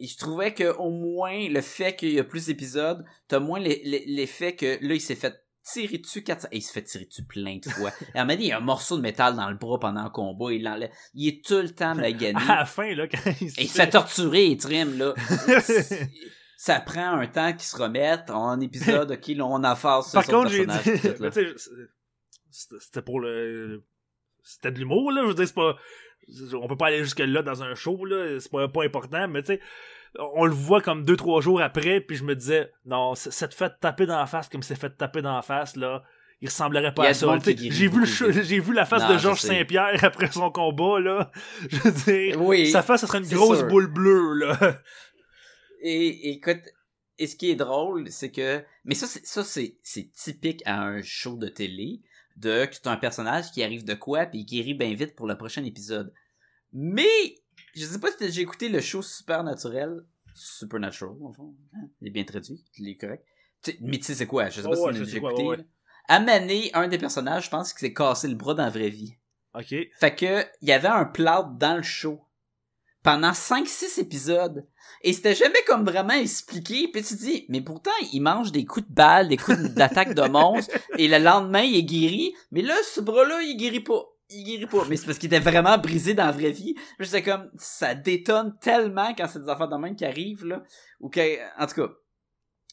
Et je trouvais que au moins le fait qu'il y a plus d'épisodes t'as moins l'e- l'e- l'effet que là il s'est fait tirer dessus 400 et il se fait tirer dessus plein de fois? Il y a un morceau de métal dans le bras pendant le combat il l'enlève il est tout le temps magané à la fin, là, quand il se et il se fait torturer, il trim, là. ça prend un temps qu'ils se remettent en épisode, ok, là, on a face Par contre, j'ai dit. C'était pour le. C'était de l'humour, là. Je veux dire, c'est pas. On peut pas aller jusque-là dans un show, là. C'est pas, pas important, mais tu sais. On le voit comme deux, trois jours après, puis je me disais, non, cette fait taper dans la face comme c'est fait taper dans la face, là. Il ressemblerait pas à ça. J'ai vu, j'ai la face Non, de Georges. Saint-Pierre après son combat, là. Je veux dire, Oui. sa face, ça serait une c'est grosse sûr. boule bleue, là. Et, écoute, et ce qui est drôle, c'est que, mais ça, c'est, ça, c'est, c'est typique à un show de télé, de que tu as un personnage qui arrive de quoi, puis qui guérit bien vite pour le prochain épisode. Mais, je sais pas si déjà écouté le show Supernatural, Supernatural, en fond, hein, il est bien traduit, il est correct. Tu- mais tu sais c'est quoi, je sais pas Oh, si ouais, déjà quoi, écouté. ouais, là. À Mané, un des personnages, je pense qu'il s'est cassé le bras dans la vraie vie. Ok. Fait que, il y avait un plâtre dans le show. Pendant 5-6 épisodes. Et c'était jamais comme vraiment expliqué. Puis tu te dis, mais pourtant, il mange des coups de balle, des coups d'attaque de monstre. et le lendemain, il est guéri. Mais là, ce bras-là, il guérit pas. Il guérit pas. Mais c'est parce qu'il était vraiment brisé dans la vraie vie. J'étais comme, ça détonne tellement quand c'est des affaires de même qui arrivent, là. Ou que, en tout cas.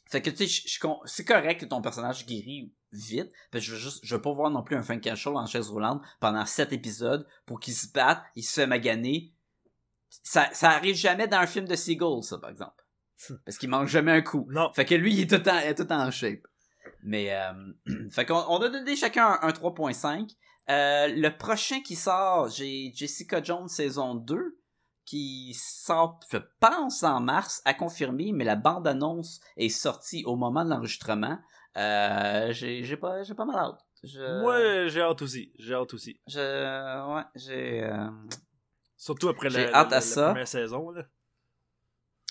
Fait que, tu sais, c'est correct que ton personnage guérit vite. Parce que je veux juste, je veux pas voir non plus un Frank Castle en chaise roulante pendant sept épisodes pour qu'il se batte, il se fait maganer. Ça, ça arrive jamais dans un film de Seagull, ça, par exemple. Parce qu'il mange jamais un coup. Non. Fait que lui, il est tout en, il est tout en shape. Mais, euh, fait qu'on on a donné chacun un, un 3.5. Euh, le prochain qui sort, j'ai Jessica Jones saison 2 qui sort, je pense, en mars, à confirmer, mais la bande-annonce est sortie au moment de l'enregistrement. Euh, j'ai pas, mal hâte. Je, Moi, j'ai hâte aussi. J'ai hâte aussi. je, ouais, j'ai, euh, Surtout après la, hâte la- à la ça. première saison, là.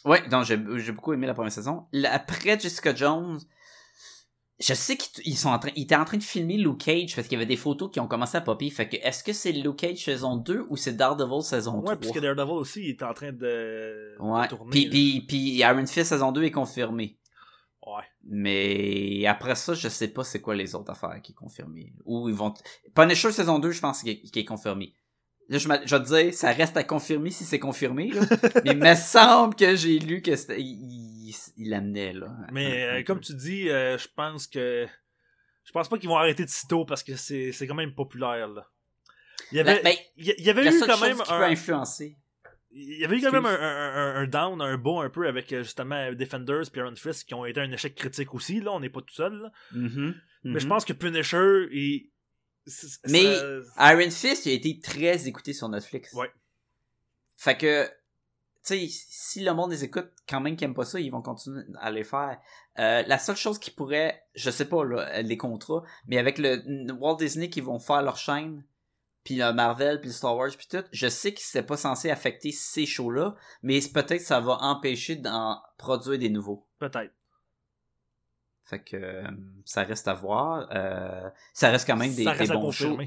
Ouais, donc j'ai beaucoup aimé la première saison. Après Jessica Jones, je sais qu'ils ils sont en train, ils étaient en train de filmer Luke Cage parce qu'il y avait des photos qui ont commencé à popper. Fait que est-ce que c'est Luke Cage saison 2 ou c'est Daredevil saison 3 Ouais, puisque Daredevil aussi, il est en train de, Ouais. de tourner. Puis, puis, puis Iron Fist saison 2 est confirmé. Ouais. Mais après ça, je sais pas c'est quoi les autres affaires qui est confirmé. Ou ils vont. Punisher saison 2, je pense qu'il est, est confirmé. Là, je, je vais te dire, ça reste à confirmer si c'est confirmé, là. Mais il me semble que j'ai lu que. Il, il, il l'amenait, là. Mais euh, comme tu dis, euh, je pense que. Je pense pas qu'ils vont arrêter de sitôt parce que c'est quand même populaire, là. Il y avait, Ben, ben, il y- il avait la eu quand même qui un. peut influencer. il y avait eu quand même un, un, un, down, un beau un peu avec euh, justement Defenders et Iron Fist qui ont été un échec critique aussi. Là, on n'est pas tout seul. Là. Mhm, Mais je mhm. pense que Punisher et. Mais- ça- Iron Fist a été très écouté sur Netflix. Ouais. Fait que, tu sais, si le monde les écoute, quand même qui aiment pas ça, ils vont continuer à les faire. Euh, la seule chose qui pourrait, je sais pas, là, les contrats, mais avec le Walt Disney qui vont faire leur chaîne, puis le Marvel, puis le Star Wars, puis tout, je sais que c'est pas censé affecter ces shows-là, mais peut-être que ça va empêcher d'en produire des nouveaux. Peut-être. Fait que euh, ça reste à voir. Euh, ça reste quand même des, Ça reste bons shows.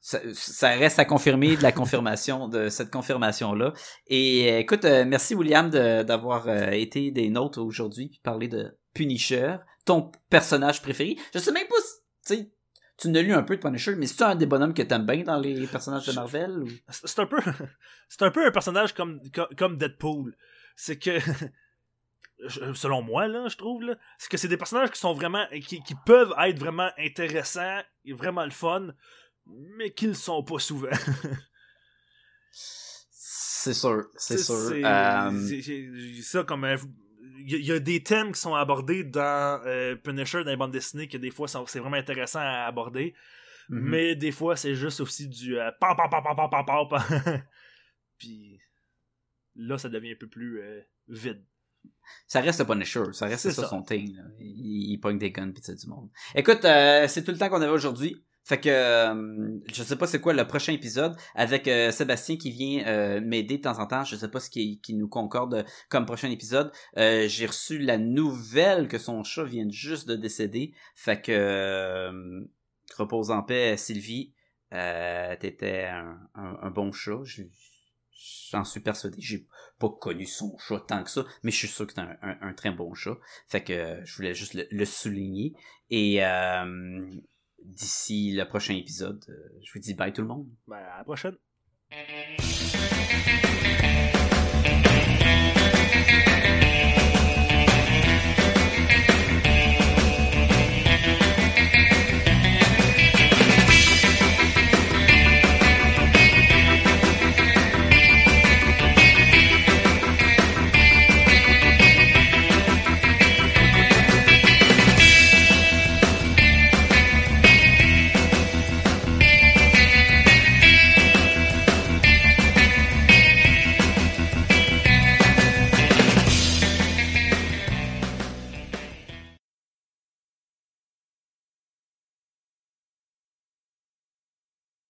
Ça, ça reste à confirmer de la confirmation de cette confirmation là. Et euh, écoute, euh, merci William de- d'avoir été des nôtres aujourd'hui puis parler de Punisher, ton personnage préféré. Je sais même pas, si- tu sais, tu n'as lu un peu de Punisher, mais c'est un des bonhommes que t'aimes bien dans les personnages de Marvel ou... C'est un peu. C'est un peu un personnage comme, comme Deadpool. C'est que. selon moi, là, je trouve, là, c'est que c'est des personnages qui sont vraiment. Qui, peuvent être vraiment intéressants et vraiment le fun, mais qui le sont pas souvent. c'est sûr, c'est sûr. Euh, ça comme. Euh, il y, a des thèmes qui sont abordés dans euh, Punisher, dans les bandes dessinées, que des fois c'est vraiment intéressant à aborder. Mhm. Mais des fois, c'est juste aussi du euh, Puis là, ça devient un peu plus euh, vide. Ça reste le Punisher, ça reste ça, ça. son thing. Là. Il, il pogne des guns pis c'est du monde. Écoute, euh, c'est tout le temps qu'on avait aujourd'hui. Fait que euh, je sais pas c'est quoi le prochain épisode avec euh, Sébastien qui vient euh, m'aider de temps en temps. Je sais pas ce qui, qui nous concorde comme prochain épisode. J'ai reçu la nouvelle que son chat vient juste de décéder. Fait que repose en paix Sylvie. T'étais un, un, un bon chat. Je- J'en suis persuadé. J'ai pas connu son chat tant que ça, mais je suis sûr que c'est un, un- très bon chat. Fait que euh, je voulais juste le, le souligner. Et euh, d'ici le prochain épisode, euh, je vous dis bye tout le monde. Ben, à la prochaine.